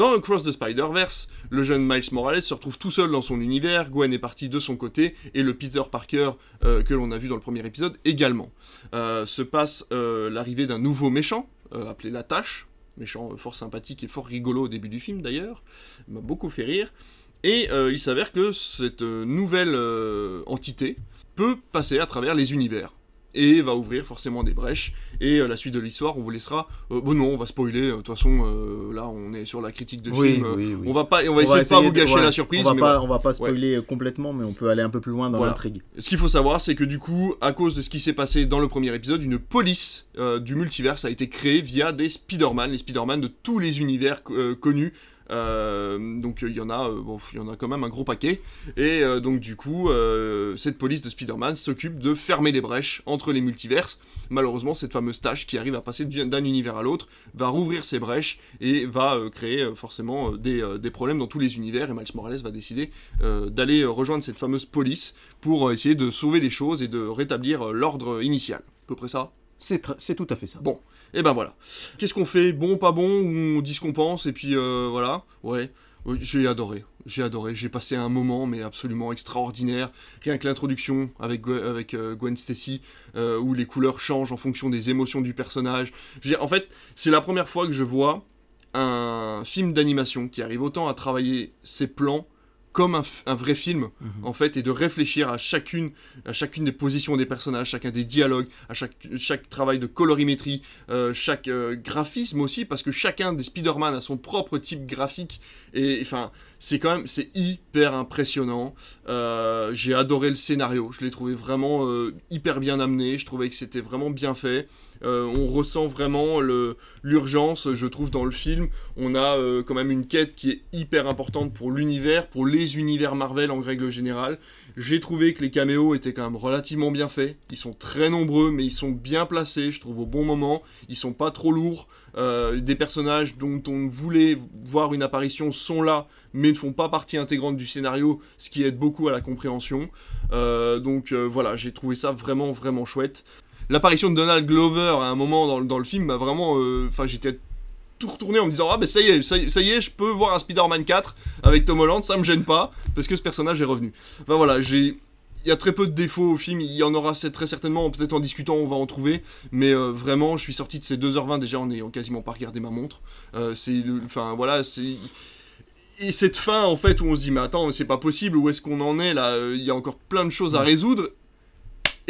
S1: Dans Across the Spider-Verse, le jeune Miles Morales se retrouve tout seul dans son univers, Gwen est partie de son côté, et le Peter Parker euh, que l'on a vu dans le premier épisode également. Euh, se passe euh, l'arrivée d'un nouveau méchant, appelé La Tâche, méchant fort sympathique et fort rigolo au début du film d'ailleurs, Il m'a beaucoup fait rire, et il s'avère que cette nouvelle entité peut passer à travers les univers. Et va ouvrir forcément des brèches. Et euh, la suite de l'histoire, on vous laissera. euh, bon, non, on va spoiler. euh, De toute façon, euh, là, on est sur la critique de
S2: Oui,
S1: film.
S2: oui, oui.
S1: On va pas, on va essayer de pas vous gâcher
S2: ouais,
S1: la surprise.
S2: On va
S1: mais
S2: pas, on va pas spoiler complètement, mais on peut aller un peu plus loin dans
S1: Voilà.
S2: l'intrigue.
S1: Ce qu'il faut savoir, c'est que du coup, à cause de ce qui s'est passé dans le premier épisode, une police du multiverse a été créée via des Spider-Man, les Spider-Man de tous les univers connus. Euh, donc il y en a, euh, bon, il y en a quand même un gros paquet. Et euh, donc du coup, cette police de Spider-Man s'occupe de fermer les brèches entre les multiverses. Malheureusement, cette fameuse tâche qui arrive à passer d'un univers à l'autre va rouvrir ces brèches et va créer forcément des, des problèmes dans tous les univers. Et Miles Morales va décider d'aller rejoindre cette fameuse police pour essayer de sauver les choses et de rétablir l'ordre initial. À peu près ça.
S2: C'est tout à fait ça.
S1: Bon. Et ben voilà. Qu'est-ce qu'on fait? Bon, pas bon Ou on dit ce qu'on pense et puis euh, voilà Ouais. J'ai adoré. J'ai adoré. J'ai passé un moment, mais absolument extraordinaire. Rien que l'introduction avec, Gwen- avec euh, Gwen Stacy, euh, où les couleurs changent en fonction des émotions du personnage. En fait, c'est la première fois que je vois un film d'animation qui arrive autant à travailler ses plans comme un, vrai film
S2: Mhm.
S1: en fait et de réfléchir à chacune à chacune des positions des personnages chacun des dialogues à chaque chaque travail de colorimétrie euh, chaque euh, graphisme aussi parce que chacun des Spider-Man a son propre type graphique et enfin c'est quand même c'est hyper impressionnant Euh, j'ai adoré le scénario je l'ai trouvé vraiment hyper bien amené je trouvais que c'était vraiment bien fait on ressent vraiment l'urgence je trouve dans le film on a euh, quand même une quête qui est hyper importante pour l'univers, pour les univers Marvel en règle générale. J'ai trouvé que les caméos étaient quand même relativement bien faits. Ils sont très nombreux, mais ils sont bien placés, je trouve, au bon moment. Ils sont pas trop lourds. Euh, des personnages dont on voulait voir une apparition sont là, mais ne font pas partie intégrante du scénario, ce qui aide beaucoup à la compréhension. Euh, donc euh, voilà, j'ai trouvé ça vraiment, vraiment chouette. L'apparition de Donald Glover à un moment dans, le- dans le film m'a vraiment... euh, Enfin, j'étais tout retourné en me disant ah ben ça y est ça, y est- je peux voir un Spider-Man 4 avec Tom Holland ça me gêne pas parce que ce personnage est revenu enfin voilà j'ai il y a très peu de défauts au film, il y en aura c'est- très certainement, peut-être en discutant on va en trouver, mais euh, vraiment je suis sorti de ces 2h20 déjà en n'ayant quasiment pas regardé ma montre. Euh, c'est le- enfin voilà, c'est et cette fin en fait où on se dit mais attends c'est pas possible où est-ce qu'on en est là il y a encore plein de choses à résoudre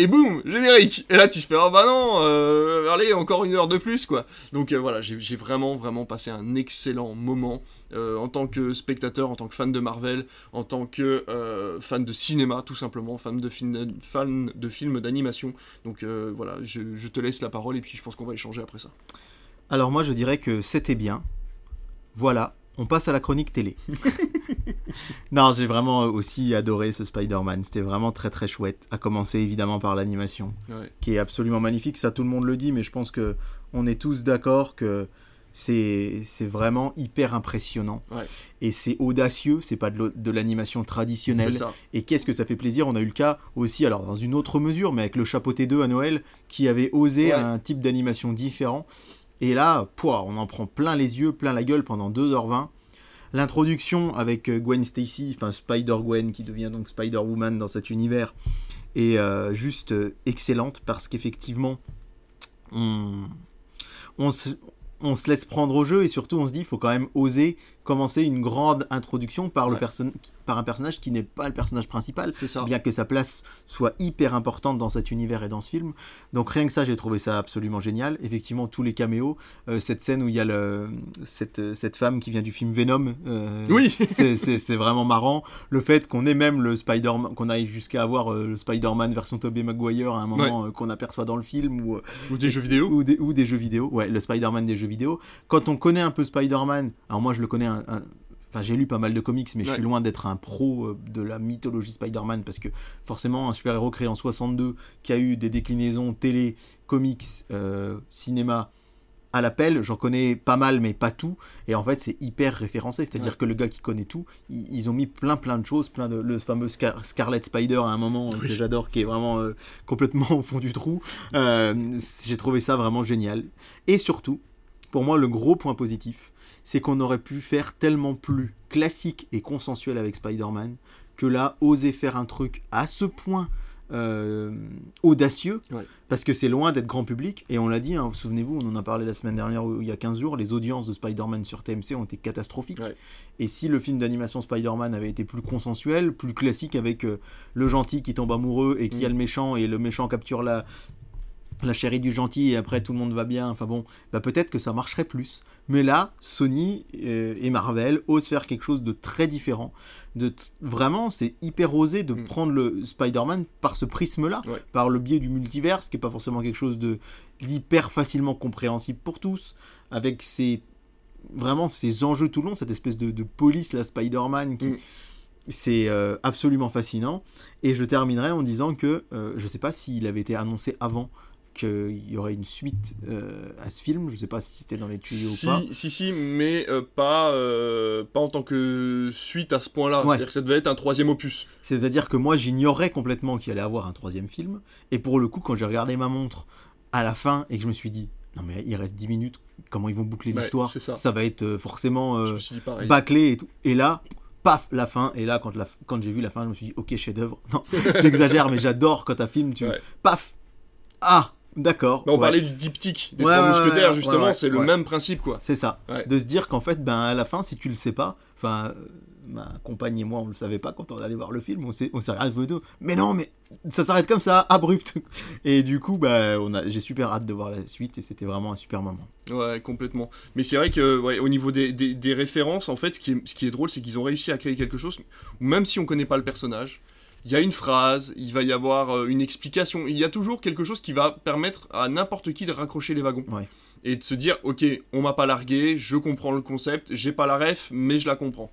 S1: et boum générique et là tu fais oh bah non euh, allez encore une heure de plus quoi donc euh, voilà j'ai vraiment vraiment passé un excellent moment euh, en tant que spectateur en tant que fan de Marvel en tant que euh, fan de cinéma tout simplement fan de film fan de films d'animation donc euh, voilà je, je te laisse la parole et puis je pense qu'on va échanger après ça
S2: Alors moi je dirais que c'était bien. Voilà, on passe à la chronique télé. non, j'ai vraiment aussi adoré ce Spider-Man. C'était vraiment très très chouette. À commencer évidemment par l'animation,
S1: ouais.
S2: qui est absolument magnifique. Ça tout le monde le dit, mais je pense que on est tous d'accord que c'est vraiment hyper impressionnant.
S1: Ouais.
S2: Et c'est audacieux. C'est pas de l'animation traditionnelle. Et qu'est-ce que ça fait plaisir? On a eu le cas aussi, alors dans une autre mesure, mais avec le Chapeauté 2 à Noël, qui avait osé
S1: Ouais.
S2: un type d'animation différent. Et là, pouah, on en prend plein les yeux, plein la gueule pendant 2h20. L'introduction avec euh, Gwen Stacy, enfin Spider-Gwen, qui devient donc Spider-Woman dans cet univers, est euh, juste euh, excellente parce qu'effectivement, on, se, on se laisse prendre au jeu et surtout on se dit, il faut quand même oser commencer une grande introduction par, le
S1: Ouais.
S2: perso- par un personnage qui n'est pas le personnage principal,
S1: c'est ça
S2: bien que sa place soit hyper importante dans cet univers et dans ce film. Donc rien que ça, j'ai trouvé ça absolument génial. Effectivement, tous les caméos, euh, cette scène où il y a le, cette, cette femme qui vient du film Venom, euh,
S1: oui
S2: c'est- c'est c'est vraiment marrant. Le fait qu'on ait même le Spider-Man, qu'on aille jusqu'à avoir euh, le Spider-Man version Tobey Maguire à un moment euh, qu'on aperçoit dans le film ou, euh,
S1: ou des jeux vidéo
S2: ou des, ou des jeux vidéo. Ouais, le Spider-Man des jeux vidéo. Quand on connaît un peu Spider-Man, alors moi je le connais un, un, un- Enfin, j'ai lu pas mal de comics, mais je suis loin d'être un pro euh, de la mythologie Spider-Man parce que forcément, un super-héros créé en 62 qui a eu des déclinaisons télé, comics, euh, cinéma à l'appel, j'en connais pas mal, mais pas tout. Et en fait, c'est hyper référencé. C'est-à-dire
S1: Ouais.
S2: que le gars qui connaît tout, ils, ils ont mis plein plein de choses, plein de le fameux Scar- Scarlet Spider à un moment euh, que j'adore, qui est vraiment euh, complètement au fond du trou. Euh, J'ai trouvé ça vraiment génial. Et surtout, pour moi, le gros point positif, c'est qu'on aurait pu faire tellement plus classique et consensuel avec Spider-Man que là, oser faire un truc à ce point euh, audacieux,
S1: Ouais.
S2: parce que c'est loin d'être grand public, et on l'a dit, hein, souvenez-vous, on en a parlé la semaine dernière, ou il y a 15 jours, les audiences de Spider-Man sur TMC ont été catastrophiques.
S1: Ouais.
S2: Et si le film d'animation Spider-Man avait été plus consensuel, plus classique, avec euh, le gentil qui tombe amoureux et qui
S1: Mm.
S2: a le méchant, et le méchant capture la, la chérie du gentil et après tout le monde va bien, enfin bon, bah peut-être que ça marcherait plus. Mais là, Sony euh, et Marvel osent faire quelque chose de très différent. De vraiment, c'est hyper osé de
S1: Mm.
S2: prendre le Spider-Man par ce prisme-là,
S1: Ouais.
S2: par le biais du multivers, qui est pas forcément quelque chose de d'hyper facilement compréhensible pour tous, avec ces vraiment ces enjeux tout long, cette espèce de, de police la Spider-Man qui
S1: Mm.
S2: c'est euh, absolument fascinant. Et je terminerai en disant que euh, je sais pas s'il avait été annoncé avant qu'il y aurait une suite euh, à ce film. Je sais pas si c'était dans les tuyaux
S1: Si,
S2: ou pas.
S1: si, si, mais euh, pas, euh, pas en tant que suite à ce point-là.
S2: Ouais.
S1: C'est-à-dire que ça devait être un troisième opus.
S2: C'est-à-dire que moi, j'ignorais complètement qu'il allait avoir un troisième film. Et pour le coup, quand j'ai regardé ma montre à la fin et que je me suis dit, non mais il reste 10 minutes, comment ils vont boucler
S1: Ouais,
S2: l'histoire?
S1: ça.
S2: va être forcément euh, bâclé et tout. Et là, paf, la fin. Et là, quand, la, quand j'ai vu la fin, je me suis dit, ok, chef-d'œuvre. Non, j'exagère, mais j'adore quand un film, tu.
S1: Ouais.
S2: Paf Ah, d'accord.
S1: Mais on
S2: ouais.
S1: parlait du diptyque des
S2: Ouais,
S1: trois mousquetaires, justement, c'est le même principe, quoi.
S2: C'est ça. De se dire qu'en fait, ben, à la fin, si tu le sais pas, enfin, euh, ma compagne et moi, on le savait pas quand on allait voir le film, on s'est, regardé deux. Mais non, mais ça s'arrête comme ça, abrupt. Et du coup, bah, on a, j'ai super hâte de voir la suite et c'était vraiment un super moment.
S1: Ouais, complètement. Mais c'est vrai que, ouais, au niveau des, des- des références, en fait, ce qui est, ce qui est drôle, c'est qu'ils ont réussi à créer quelque chose où même si on connaît pas le personnage, il y a une phrase, il va y avoir euh, une explication, il y a toujours quelque chose qui va permettre à n'importe qui de raccrocher les wagons.
S2: Ouais.
S1: Et de se dire, ok, on m'a pas largué, je comprends le concept, j'ai pas la ref, mais je la comprends.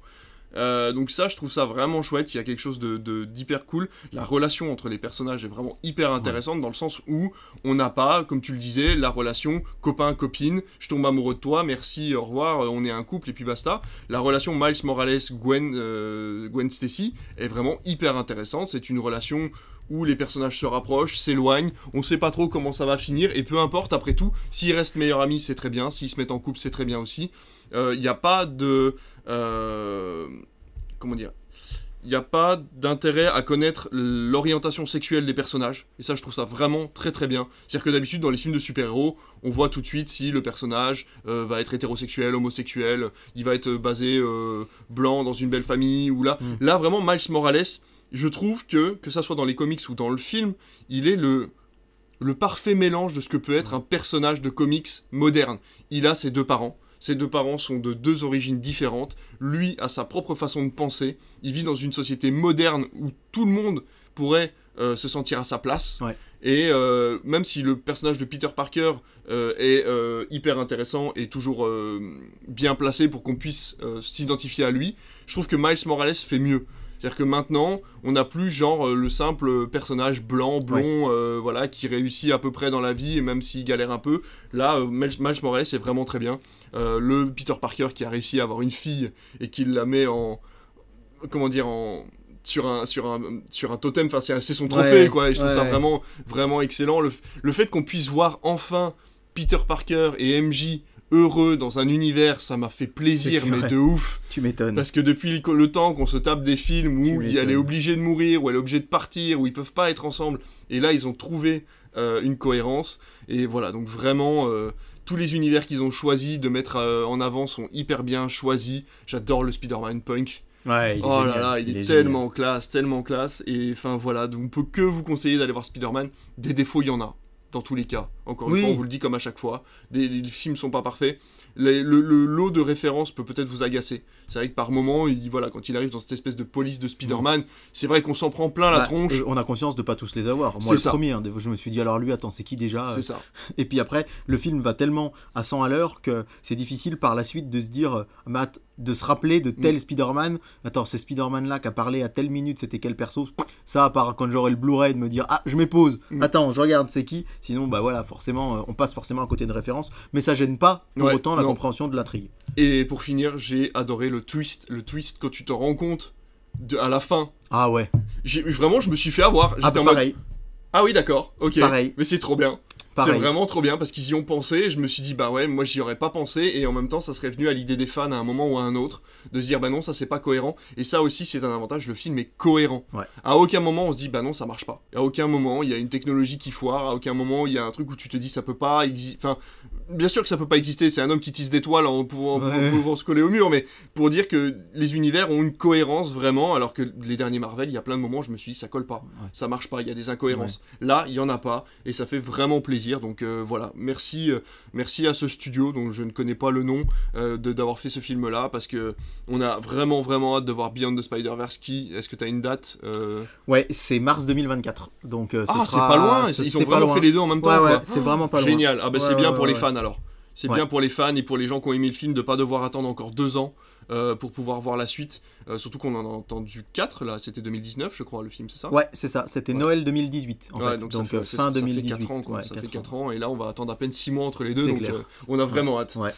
S1: Euh, donc ça, je trouve ça vraiment chouette. Il y a quelque chose de d'hyper cool. La relation entre les personnages est vraiment hyper intéressante dans le sens où on n'a pas, comme tu le disais, la relation copain-copine. Je tombe amoureux de toi, merci, au revoir, euh, on est un couple et puis basta. La relation Miles Morales-Gwen euh, Gwen Stacy est vraiment hyper intéressante. C'est une relation où les personnages se rapprochent, s'éloignent, on sait pas trop comment ça va finir, et peu importe, après tout, s'ils restent meilleurs amis, c'est très bien, s'ils se mettent en couple, c'est très bien aussi. Il n'y a pas de... euh, comment dire? Il n'y a pas d'intérêt à connaître l'orientation sexuelle des personnages. Et ça, je trouve ça vraiment très très bien. C'est-à-dire que d'habitude, dans les films de super-héros, on voit tout de suite si le personnage euh, va être hétérosexuel, homosexuel, il va être basé euh, blanc dans une belle famille, ou là.
S2: Mm.
S1: Là, vraiment, Miles Morales, je trouve que, que ça soit dans les comics ou dans le film, il est le, le parfait mélange de ce que peut être un personnage de comics moderne. Il a ses deux parents. Ses deux parents sont de deux origines différentes. Lui a sa propre façon de penser. Il vit dans une société moderne où tout le monde pourrait euh, se sentir à sa place.
S2: Ouais.
S1: Et euh, même si le personnage de Peter Parker euh, est hyper intéressant et toujours bien placé pour qu'on puisse s'identifier à lui, je trouve que Miles Morales fait mieux. C'est-à-dire que maintenant, on n'a plus genre euh, le simple personnage blanc, blond, euh, voilà, qui réussit à peu près dans la vie, et même s'il galère un peu. Là, euh, Miles Morales est vraiment très bien. Euh, le Peter Parker qui a réussi à avoir une fille et qui la met en. Comment dire en. Sur un, sur, un, sur un totem, enfin c'est c'est son trophée
S2: Ouais,
S1: quoi, et je trouve
S2: ouais,
S1: ça vraiment, vraiment excellent. Le, le fait qu'on puisse voir enfin Peter Parker et MJ heureux dans un univers, ça m'a fait plaisir, mais de ouf.
S2: Tu m'étonnes.
S1: Parce que depuis le, temps qu'on se tape des films où elle est obligée de mourir, où elle est obligée de partir, où ils peuvent pas être ensemble, et là ils ont trouvé euh, une cohérence, et voilà, donc vraiment, euh, tous les univers qu'ils ont choisis de mettre euh, en avant sont hyper bien choisis. J'adore le Spider-Man Punk.
S2: Ouais, il est
S1: Oh là là, il, est, tellement classe, tellement classe, et enfin voilà, donc on peut que vous conseiller d'aller voir Spider-Man. Des défauts, il y en a, dans tous les cas. Encore
S2: Oui.
S1: une fois, on vous le dit comme à chaque fois. Des, les films sont pas parfaits. Les- le, le lot de références peut peut-être vous agacer. C'est vrai que par moment, il, voilà, quand il arrive dans cette espèce de police de Spider-Man, c'est vrai qu'on s'en prend plein la
S2: Bah,
S1: tronche.
S2: euh, on a conscience de pas tous les avoir. Moi, le
S1: ça.
S2: premier, hein, je me suis dit, alors lui, attends, c'est qui déjà
S1: c'est ça.
S2: Et puis après, le film va tellement à 100 à l'heure que c'est difficile par la suite de se dire, euh, bah, att- de se rappeler de tel
S1: Mm.
S2: Spider-Man. Attends, ce Spider-Man-là qui a parlé à telle minute, c'était quel perso? Ça, à part quand j'aurai le Blu-ray, de me dire, ah, je m'épose.
S1: Mm.
S2: Attends, je regarde, c'est qui? Sinon, bah voilà, forcément, euh, on passe forcément à côté de références. Mais ça gêne pas pour
S1: Ouais,
S2: autant la
S1: non.
S2: compréhension de l'intrigue.
S1: Et pour finir, j'ai adoré le twist. Le twist quand tu te rends compte de, à la fin.
S2: Ah ouais,
S1: J'ai, vraiment, je me suis fait avoir.
S2: Ah, bah,
S1: mode,
S2: pareil,
S1: ah oui, d'accord, ok.
S2: Pareil.
S1: Mais c'est trop bien. C'est vraiment trop bien parce qu'ils y ont pensé et je me suis dit bah ouais moi j'y aurais pas pensé et en même temps ça serait venu à l'idée des fans à un moment ou à un autre de se dire bah non ça c'est pas cohérent et ça aussi c'est un avantage le film est cohérent
S2: Ouais.
S1: à aucun moment on se dit bah non ça marche pas à aucun moment il y a une technologie qui foire à aucun moment il y a un truc où tu te dis ça peut pas exister enfin bien sûr que ça peut pas exister c'est un homme qui tisse des toiles en pouvant,
S2: Ouais.
S1: en pouvant se coller au mur mais pour dire que les univers ont une cohérence vraiment alors que les derniers Marvel il y a plein de moments où je me suis dit ça colle pas
S2: Ouais.
S1: ça marche pas il y a des incohérences Là, il y en a pas et ça fait vraiment plaisir. Donc euh, voilà, merci, euh, merci à ce studio dont je ne connais pas le nom euh, d'avoir fait ce film-là parce que on a vraiment vraiment hâte de voir Beyond the Spider-Verse. Qui Est-ce que tu as une date
S2: Ouais, c'est mars 2024. Donc, ce
S1: Ah, c'est pas loin. Ils
S2: c'est
S1: ont vraiment
S2: loin.
S1: fait les deux en même temps.
S2: Ouais, ouais,
S1: quoi.
S2: c'est vraiment pas loin.
S1: Génial. Ah bah c'est
S2: Ouais,
S1: bien
S2: ouais,
S1: pour les fans alors. C'est
S2: Ouais.
S1: bien pour les fans et pour les gens qui ont aimé le film de pas devoir attendre encore deux ans. euh, pour pouvoir voir la suite, Euh, surtout qu'on en a entendu 4 là, c'était 2019 je crois le film, c'est ça?
S2: Ouais, c'est ça. C'était
S1: Ouais.
S2: Noël 2018, en
S1: Ouais,
S2: fait.
S1: donc,
S2: Donc,
S1: ça fait,
S2: euh, fin
S1: ça fait
S2: 2018.
S1: 4 ans, quoi.
S2: Ouais,
S1: ça fait
S2: quatre
S1: 4 ans. et là on va attendre à peine 6 mois entre les deux, donc on a vraiment hâte.
S2: Ouais.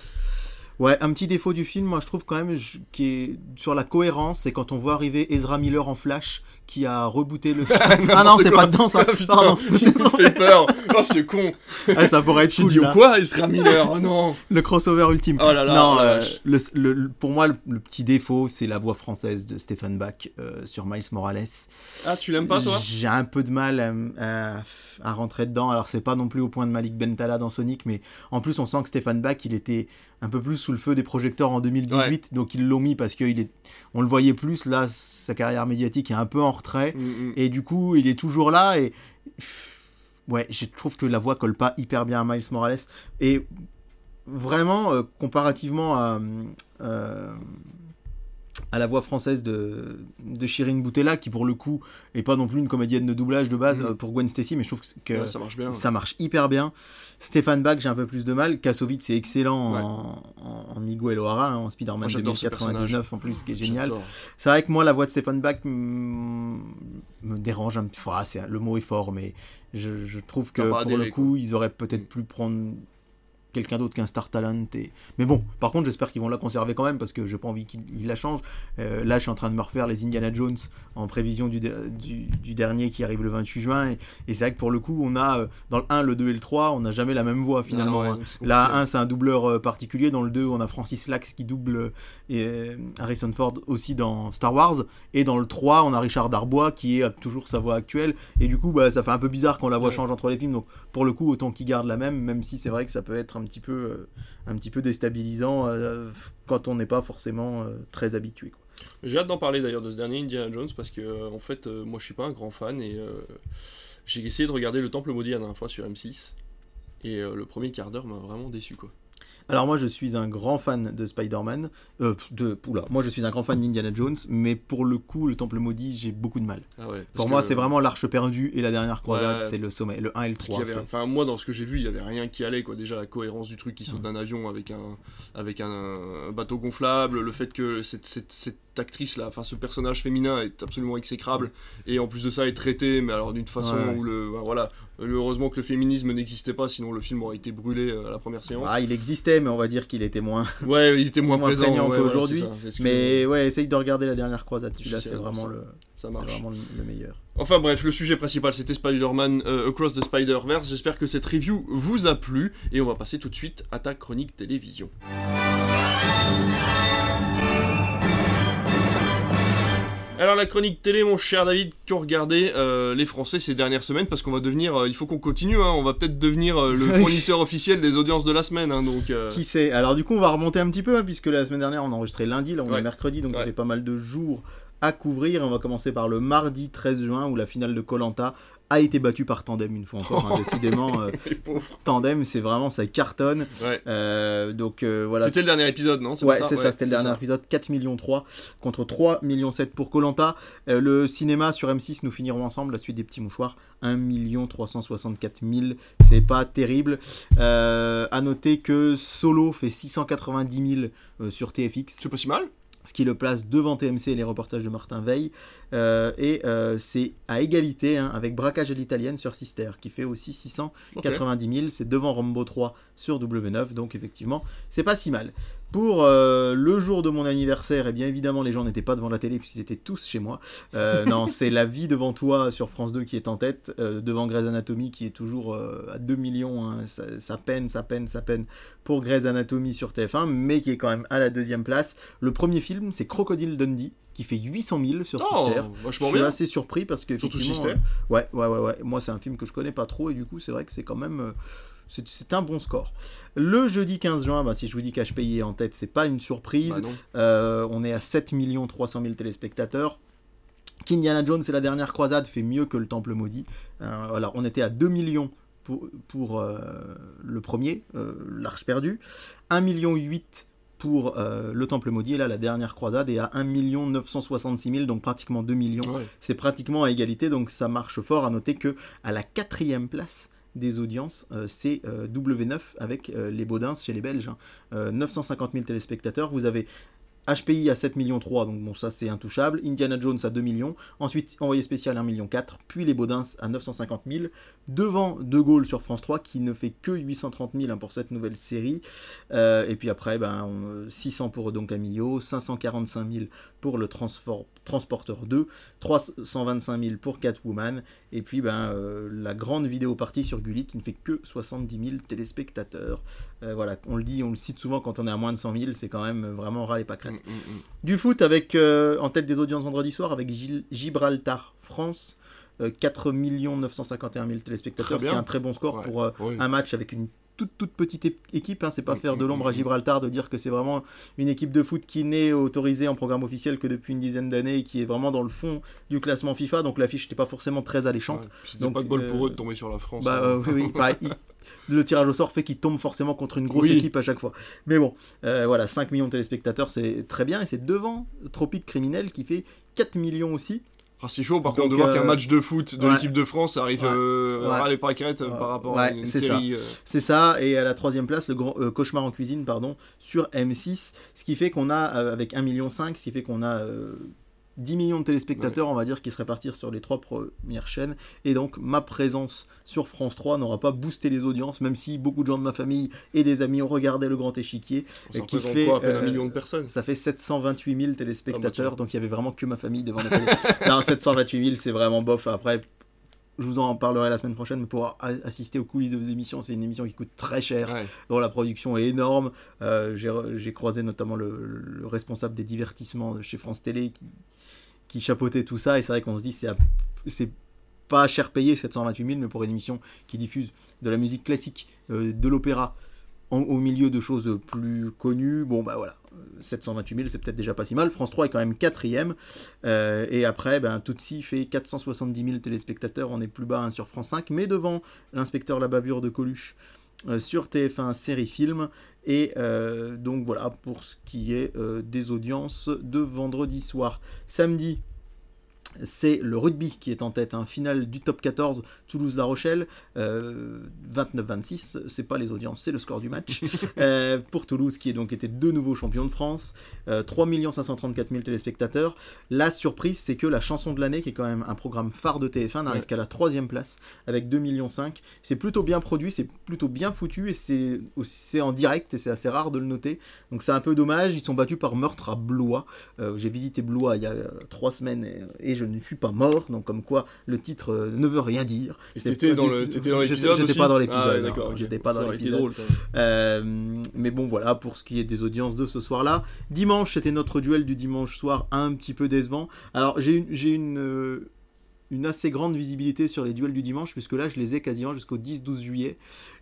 S2: Ouais, un petit défaut du film, moi je trouve quand même qui est sur la cohérence, c'est quand on voit arriver Ezra Miller en flash qui a rebooté le film. ah non, c'est pas dedans ça.
S1: Ah, putain,
S2: Pardon.
S1: il me fait peur. Oh, ce con.
S2: Ah, ça pourrait être cool,
S1: dit
S2: là.
S1: quoi, Ezra Miller Oh non.
S2: le crossover ultime.
S1: Oh là là,
S2: non,
S1: oh
S2: euh, le, le- le- pour moi le, petit défaut, c'est la voix française de Stéphane Bach euh, sur Miles Morales.
S1: Ah, tu l'aimes pas, toi
S2: J'ai un peu de mal à, à- à rentrer dedans. Alors, c'est pas non plus au point de Malik Bentala dans Sonic, mais en plus, on sent que Stéphane Bach, il était un peu plus sous le feu des projecteurs en 2018, donc ils l'ont mis parce qu'on est... on le voyait plus. Là, sa carrière médiatique est un peu en
S1: Mm, mm.
S2: et du coup, il est toujours là. Et ouais, je trouve que la voix colle pas hyper bien à Miles Morales. Et vraiment, euh, comparativement à. euh, à la voix française de, de Shirin Boutella, qui pour le coup est pas non plus une comédienne de doublage de base
S1: Mhm.
S2: euh, pour Gwen Stacy, mais je trouve que,
S1: Ouais, ça marche bien.
S2: ça marche hyper bien. Stéphane Bach, j'ai un peu plus de mal. Kassovitz, c'est excellent
S1: Ouais.
S2: en, en, en Miguel O'Hara, hein, en Spider-Man
S1: Moi, j'adore ce
S2: 2099 en plus, qui est génial. C'est vrai que moi, la voix de Stéphane Bach mm, me dérange un petit peu. C'est- le mot est fort, mais je, je trouve que pour le coup, ils auraient peut-être pu prendre quelqu'un d'autre qu'un star talent. Et... Mais bon, par contre, j'espère qu'ils vont la conserver quand même parce que j'ai pas envie qu'ils ils la changent. Euh, là, je suis en train de me refaire les Indiana Jones en prévision du, de- du, du dernier qui arrive le 28 juin. Et, et c'est vrai que pour le coup, on a euh, dans le 1, le 2 et le 3, on n'a jamais la même voix finalement.
S1: Ah ouais,
S2: hein. Là,
S1: compliqué.
S2: un, c'est un doubleur euh, particulier. Dans le 2, on a Francis Lax qui double et, Harrison Ford aussi dans Star Wars. Et dans le 3, on a Richard Darbois qui a toujours sa voix actuelle. Et du coup, bah, ça fait un peu bizarre quand la voix
S1: Ouais.
S2: change entre les films. Donc, pour le coup, autant qu'il garde la même, même si c'est vrai que ça peut être un petit peu, euh, un petit peu déstabilisant euh, quand on n'est pas forcément euh, très habitué. quoi.
S1: J'ai hâte d'en parler d'ailleurs de ce dernier Indiana Jones parce que en fait, moi je suis pas un grand fan et j'ai essayé de regarder Le Temple Maudit la dernière fois sur M6 et le premier quart d'heure m'a vraiment déçu quoi.
S2: Alors moi je suis un grand fan de Spider-Man, euh, de, oula, moi je suis un grand fan d'Indiana Jones, mais pour le coup le Temple Maudit j'ai beaucoup de mal.
S1: Ah ouais.
S2: Pour moi c'est vraiment l'Arche perdue et la dernière croisade,
S1: Ouais.
S2: c'est le sommet, le 1 et le
S1: Parce qu'il
S2: 3.
S1: y avait-
S2: c'est-
S1: enfin moi dans ce que j'ai vu il y avait rien qui allait quoi déjà la cohérence du truc qui saute d'un avion avec un avec un, un bateau gonflable le fait que cette, cette, cette actrice là enfin ce personnage féminin est absolument exécrable et en plus de ça est traité mais alors d'une façon
S2: Ouais.
S1: où le ben, voilà heureusement que le féminisme n'existait pas sinon le film aurait été brûlé euh, à la première séance
S2: Ah, il existait, mais on va dire qu'il était moins.
S1: ouais il était moins,
S2: moins
S1: présent ouais,
S2: qu'aujourd'hui, Mais ouais, essaye de regarder la dernière croisade, celui-là
S1: J'essaie
S2: c'est vraiment,
S1: ça.
S2: le,
S1: ça
S2: c'est
S1: marche
S2: vraiment le, le meilleur.
S1: Enfin bref, le sujet principal c'était Spider-Man euh, Across the Spider-Verse. J'espère que cette review vous a plu et on va passer tout de suite à ta chronique télévision. Alors la chronique télé, mon cher David, qu'ont regardé euh, les Français ces dernières semaines Parce qu'on va devenir, euh, il faut qu'on continue, hein, on va peut-être devenir euh, le fournisseur officiel des audiences de la semaine. hein, donc
S2: Qui sait? Alors du coup on va remonter un petit peu, hein, puisque la semaine dernière on a enregistré lundi, là on
S1: Ouais.
S2: est mercredi, donc ça
S1: Ouais.
S2: fait pas mal de jours à couvrir. On va commencer par le mardi 13 juin, où la finale de Colanta a été battu par Tandem une fois encore. hein, décidément, euh. Tandem, c'est vraiment, ça cartonne.
S1: Ouais.
S2: Euh, donc euh, voilà.
S1: C'était le dernier épisode, non?
S2: Ouais, c'est ça, c'était le dernier
S1: ça.
S2: épisode, 4 millions 3 contre 3 millions 7 pour Colanta. le cinéma sur M6, nous finirons ensemble la suite des petits mouchoirs, 1 million 364 000, c'est pas terrible. À noter que Solo fait 690 000 euh, sur TFX,
S1: C'est pas si mal.
S2: Ce qui le place devant TMC et les reportages de Martin Veil. Euh, et euh, c'est à égalité hein, avec Braquage à l'italienne sur Sister, qui fait aussi 690 000. C'est devant Rambo 3 sur W9, donc effectivement, c'est pas si mal. Pour euh, le jour de mon anniversaire, et bien évidemment, les gens n'étaient pas devant la télé puisqu'ils étaient tous chez moi. Euh, non, c'est La vie devant toi sur France 2 qui est en tête, euh, devant Grey's Anatomy qui est toujours à 2 millions. hein. ça, ça peine, ça peine, ça peine pour Grey's Anatomy sur TF1, mais qui est quand même à la deuxième place. Le premier film, c'est Crocodile Dundee, qui fait 800 000 sur
S1: Oh,
S2: Sister. Je suis
S1: bien.
S2: assez surpris parce que
S1: Surtout Sister.
S2: ouais, ouais, ouais, ouais. Moi, c'est un film que je connais pas trop et du coup, c'est vrai que c'est quand même. C'est un bon score. Le jeudi 15 juin, bah, si je vous dis qu'HPI est en tête, c'est pas une surprise.
S1: Bah.
S2: Euh, on est à 7 300 000 téléspectateurs. Qu'Indiana Jones et la dernière croisade fait mieux que le Temple maudit. Euh, alors, on était à 2 millions pour, pour euh, le premier, l'Arche perdue. 1 million 8 pour le Temple maudit. Et là, la dernière croisade est à 1 966 000, donc pratiquement 2 millions.
S1: Ouais.
S2: C'est pratiquement à égalité, donc ça marche fort. À noter que à la quatrième place des audiences, euh, c'est euh, W9 avec euh, les Baudins chez les Belges. hein. Euh, 950 000 téléspectateurs. Vous avez HPI à 7 millions 3, donc bon ça c'est intouchable. Indiana Jones à 2 millions. Ensuite Envoyé spécial 1 million 4. Puis les Baudins à 950 000. Devant De Gaulle sur France 3 qui ne fait que 830 000 hein, pour cette nouvelle série. Et puis après ben, on- 600 pour Don Camillo, 545 000 pour le Transfor- Transporteur 2, 325 000 pour Catwoman. Et puis ben, euh, la grande vidéo partie sur Gulli qui ne fait que 70 000 téléspectateurs. Euh, voilà, on le dit, on le cite souvent quand on est à moins de 100 000, c'est quand même vraiment ras et pas crête. Du foot avec euh, en tête des audiences vendredi soir avec Gil- Gibraltar France, euh, 4 951 000 téléspectateurs, ce qui est un très bon score
S1: Ouais.
S2: pour un match avec une toute toute petite équipe. Hein, c'est pas faire de l'ombre à Gibraltar de dire que c'est vraiment une équipe de foot qui n'est autorisée en programme officiel que depuis une dizaine d'années et qui est vraiment dans le fond du classement FIFA. Donc l'affiche n'était pas forcément très alléchante.
S1: Ouais. Puis C'était
S2: Donc,
S1: pas de bol pour
S2: euh,
S1: eux de tomber sur la France.
S2: Bah
S1: hein.
S2: euh, oui, oui. Enfin, il- le tirage au sort fait qu'il tombe forcément contre une grosse
S1: Oui.
S2: équipe à chaque fois. Mais bon, euh, voilà, 5 millions de téléspectateurs, c'est très bien. Et c'est devant Tropique Criminel qui fait 4 millions aussi.
S1: Ah, c'est chaud par contre de voir
S2: euh,
S1: qu'un match de foot de
S2: ouais.
S1: l'équipe de France arrive euh, à les euh,
S2: Ouais.
S1: par rapport à une
S2: c'est
S1: série. euh,
S2: C'est ça. Et à la troisième place, le grand euh, Cauchemar en cuisine, pardon, sur M6. Ce qui fait qu'on a, euh, avec 1,5 million, ce qui fait qu'on a euh, 10 millions de téléspectateurs, on va dire, qui se répartirent sur les trois premières chaînes. Et donc, ma présence sur France 3 n'aura pas boosté les audiences, même si beaucoup de gens de ma famille et des amis ont regardé le grand échiquier.
S1: ça
S2: Et qui fait,
S1: quoi à peine un
S2: euh,
S1: million de personnes
S2: Ça fait 728 000 téléspectateurs,
S1: Ah, bah,
S2: donc il y avait vraiment que ma famille devant la télé. non, 728 000, c'est vraiment bof. Après, je vous en parlerai la semaine prochaine, mais pour assister aux coulisses de l'émission, c'est une émission qui coûte très cher,
S1: Ouais.
S2: dont la production est énorme. Euh, J'ai croisé notamment le, le responsable des divertissements de chez France Télé qui, qui chapeautait tout ça, et c'est vrai qu'on se dit, c'est pas cher payé 728 000, mais pour une émission qui diffuse de la musique classique, euh, de l'opéra, au milieu de choses plus connues, bon bah voilà, euh, 728 000 c'est peut-être déjà pas si mal. France 3 est quand même quatrième, euh, et après ben, Tutsi fait 470 000 téléspectateurs, on est plus bas hein, sur France 5, mais devant l'inspecteur La Bavure de Coluche euh, sur TF1 série film. Et euh, donc voilà pour ce qui est euh, des audiences de vendredi soir. Samedi, c'est le rugby qui est en tête, un final du top 14, Toulouse-La Rochelle, euh, 29-26, c'est pas les audiences, c'est le score du match. Euh, pour Toulouse qui est donc été de nouveau champion de France, euh, 3 534 000 téléspectateurs. La surprise, c'est que la chanson de l'année, qui est quand même un programme phare de TF1, n'arrive
S1: Ouais.
S2: qu'à la troisième place avec 2 millions 5. C'est plutôt bien produit, c'est plutôt bien foutu et c'est en direct et c'est assez rare de le noter. Donc c'est un peu dommage. Ils sont battus par meurtre à Blois. Euh, J'ai visité Blois il y a euh, trois semaines et, et je ne suis pas mort. Donc comme quoi le titre euh, ne veut rien dire.
S1: Et t'étais dans
S2: j'étais-
S1: l'épisode
S2: J'étais
S1: aussi
S2: pas dans
S1: Ah
S2: l'épisode. J'étais pas
S1: Ça
S2: dans. Euh, mais bon, voilà pour ce qui est des audiences de ce soir-là. Dimanche, c'était notre duel du dimanche soir, un petit peu décevant. Alors, j'ai une, j'ai une, euh, une assez grande visibilité sur les duels du dimanche, puisque là, je les ai quasiment jusqu'au 10-12 juillet.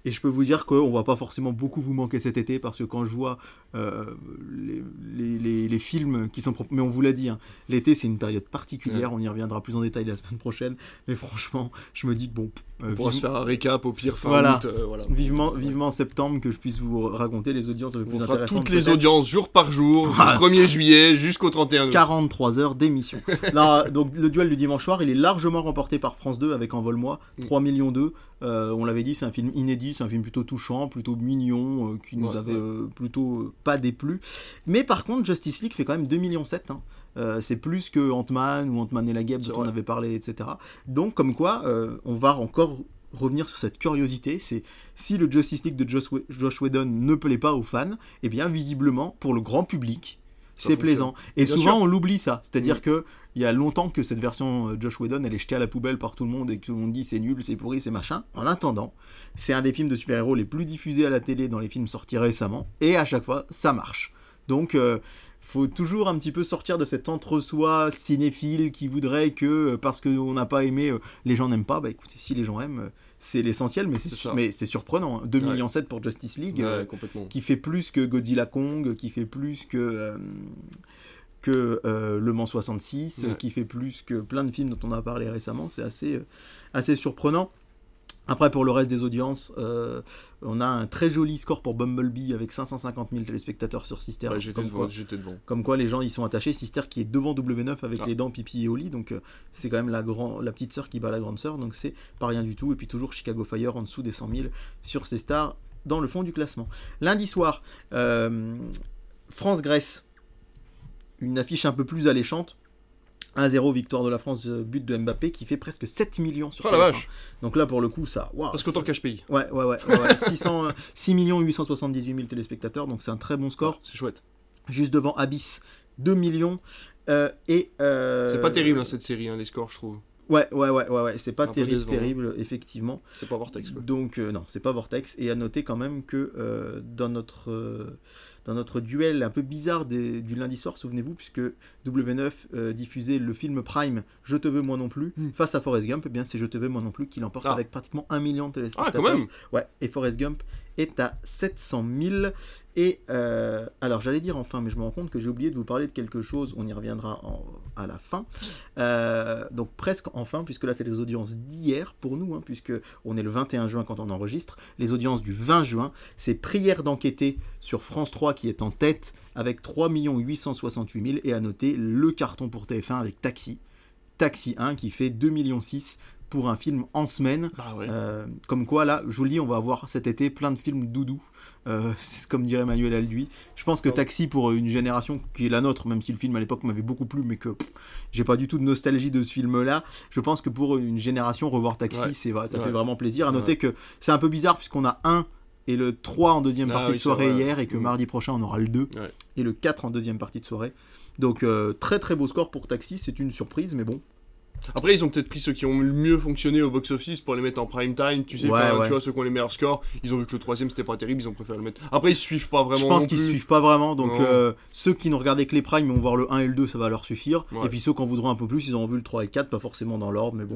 S2: Et je peux vous dire qu'on va pas forcément beaucoup vous manquer cet été, parce que quand je vois euh, les, les, les, films qui sont... Mais on vous l'a dit, hein, l'été, c'est une période particulière, on y reviendra plus en détail la semaine prochaine. Mais franchement, je me dis que bon...
S1: on pourra se faire un récap au pire fin
S2: voilà.
S1: août, euh, voilà.
S2: Vivement, vivement en septembre que je puisse vous raconter les audiences plus
S1: on fera toutes les audiences jour par jour, du 1er juillet jusqu'au 31 août.
S2: 43 heures d'émission. Donc le duel du dimanche soir, il est largement remporté par France 2 avec Envole-moi,
S1: Mm.
S2: 3 millions 2. Euh, on l'avait dit, c'est un film inédit, c'est un film plutôt touchant, plutôt mignon, euh, qui nous
S1: Ouais,
S2: avait
S1: ouais.
S2: euh, plutôt euh, pas déplu. Mais par contre, Justice League fait quand même 2 millions 7. hein. Euh, c'est plus que Ant-Man ou Ant-Man et la guêpe dont on avait parlé, etc. Donc, comme quoi, euh, on va encore revenir sur cette curiosité, c'est si le Justice League de Josh, Josh Whedon ne plaît pas aux fans, eh bien visiblement pour le grand public, c'est plaisant. Et
S1: Bien
S2: souvent
S1: sûr.
S2: on l'oublie ça, c'est-à-dire
S1: Mm.
S2: que il y a longtemps que cette version euh, Josh Whedon elle est jetée à la poubelle par tout le monde et que tout le monde dit c'est nul, c'est pourri, c'est machin. En attendant, c'est un des films de super-héros les plus diffusés à la télé dans les films sortis récemment et à chaque fois ça marche. Donc euh, faut toujours un petit peu sortir de cet entre-soi cinéphile qui voudrait que euh, parce qu'on n'a pas aimé, euh, les gens n'aiment pas. Bah écoutez, si les gens aiment, euh, c'est l'essentiel, mais c'est surprenant. hein. 2
S1: Ouais.
S2: millions 7 pour Justice League,
S1: Ouais,
S2: euh, qui fait plus que Godzilla Kong, qui fait plus que euh, que euh, Le Mans 66,
S1: Ouais.
S2: euh, qui fait plus que plein de films dont on a parlé récemment. C'est assez assez surprenant. Après, pour le reste des audiences, euh, on a un très joli score pour Bumblebee avec 550 000 téléspectateurs sur Sister.
S1: Ouais, j'étais
S2: comme,
S1: devant,
S2: quoi,
S1: j'étais devant.
S2: comme quoi les gens y sont attachés. Sister qui est devant W9 avec
S1: Ah.
S2: les dents Pipi et Oli, donc euh, c'est quand même la, grand, la petite sœur qui bat la grande sœur, donc c'est pas rien du tout. Et puis toujours Chicago Fire en dessous des 100 000 sur ces stars dans le fond du classement. Lundi soir, euh, France-Grèce, une affiche un peu plus alléchante. 1-0 victoire de la France, euh, but de Mbappé qui fait presque 7 millions sur
S1: Oh la
S2: TF1.
S1: vache
S2: Donc là pour le coup ça...
S1: Parce qu'autant
S2: c'est-
S1: qu'HPI.
S2: Ouais, ouais, ouais. ouais, ouais. 600, euh, 6 878 000 téléspectateurs, donc c'est un très bon score.
S1: C'est chouette.
S2: Juste devant Abyss, 2 millions. euh, et euh,
S1: C'est pas terrible hein, cette série, hein, les scores, je trouve.
S2: Ouais, ouais, ouais, ouais, ouais. c'est pas terrible,
S1: hein.
S2: terrible, effectivement.
S1: C'est pas Vortex, quoi.
S2: Donc, euh, non, c'est pas Vortex. Et à noter quand même que euh, dans, notre, euh, dans notre duel un peu bizarre des- du lundi soir, souvenez-vous, puisque W9 euh, diffusait le film Prime Je te veux moi non plus,
S1: Hmm.
S2: face à Forrest Gump, eh bien c'est Je te veux moi non plus qui l'emporte
S1: Ah.
S2: avec pratiquement un million de
S1: Ah,
S2: téléspectateurs.
S1: quand même
S2: Ouais, et Forrest Gump est à 700 000. Et euh, alors, j'allais dire enfin, mais je me rends compte que j'ai oublié de vous parler de quelque chose. On y reviendra en- à la fin. Euh, donc, presque enfin, puisque là, c'est les audiences d'hier pour nous, hein, puisque on est le 21 juin quand on enregistre. Les audiences du 20 juin, c'est Prière d'enquêter sur France 3 qui est en tête avec 3 868 000. Et à noter le carton pour TF1 avec Taxi. Taxi 1 qui fait 2 millions 6 pour un film en semaine.
S1: Bah ouais.
S2: Euh, comme quoi, là, je vous le dis, on va avoir cet été plein de films doudou. Euh, c'est comme dirait Manuel Alduy. Je pense que
S1: Ah.
S2: Taxi, pour une génération qui est la nôtre, même si le film à l'époque m'avait beaucoup plu, mais que j'ai pas du tout de nostalgie de ce film-là, je pense que pour une génération, revoir Taxi,
S1: Ouais.
S2: c'est, ça
S1: Ouais.
S2: fait vraiment plaisir. À noter que c'est un peu bizarre, puisqu'on a un et le 3 en deuxième
S1: Ah
S2: partie
S1: oui,
S2: de soirée hier, et que
S1: Mm.
S2: mardi prochain, on aura le 2
S1: Ouais.
S2: et le 4 en deuxième partie de soirée. Donc, euh, très très beau score pour Taxi, c'est une surprise, mais bon.
S1: Après, ils ont peut-être pris ceux qui ont le mieux fonctionné au box-office pour les mettre en prime time. Tu sais,
S2: Ouais,
S1: tu vois, ceux qui ont les meilleurs scores. Ils ont vu que le troisième c'était pas terrible, ils ont préféré le mettre. Après, ils suivent pas vraiment.
S2: Je pense qu'ils suivent pas vraiment, donc euh, ceux qui n'ont regardé que les primes vont voir le 1 et le 2, ça va leur suffire.
S1: Ouais.
S2: Et puis ceux qui en voudront un peu plus, ils auront vu le 3 et le 4, pas forcément dans l'ordre, mais bon.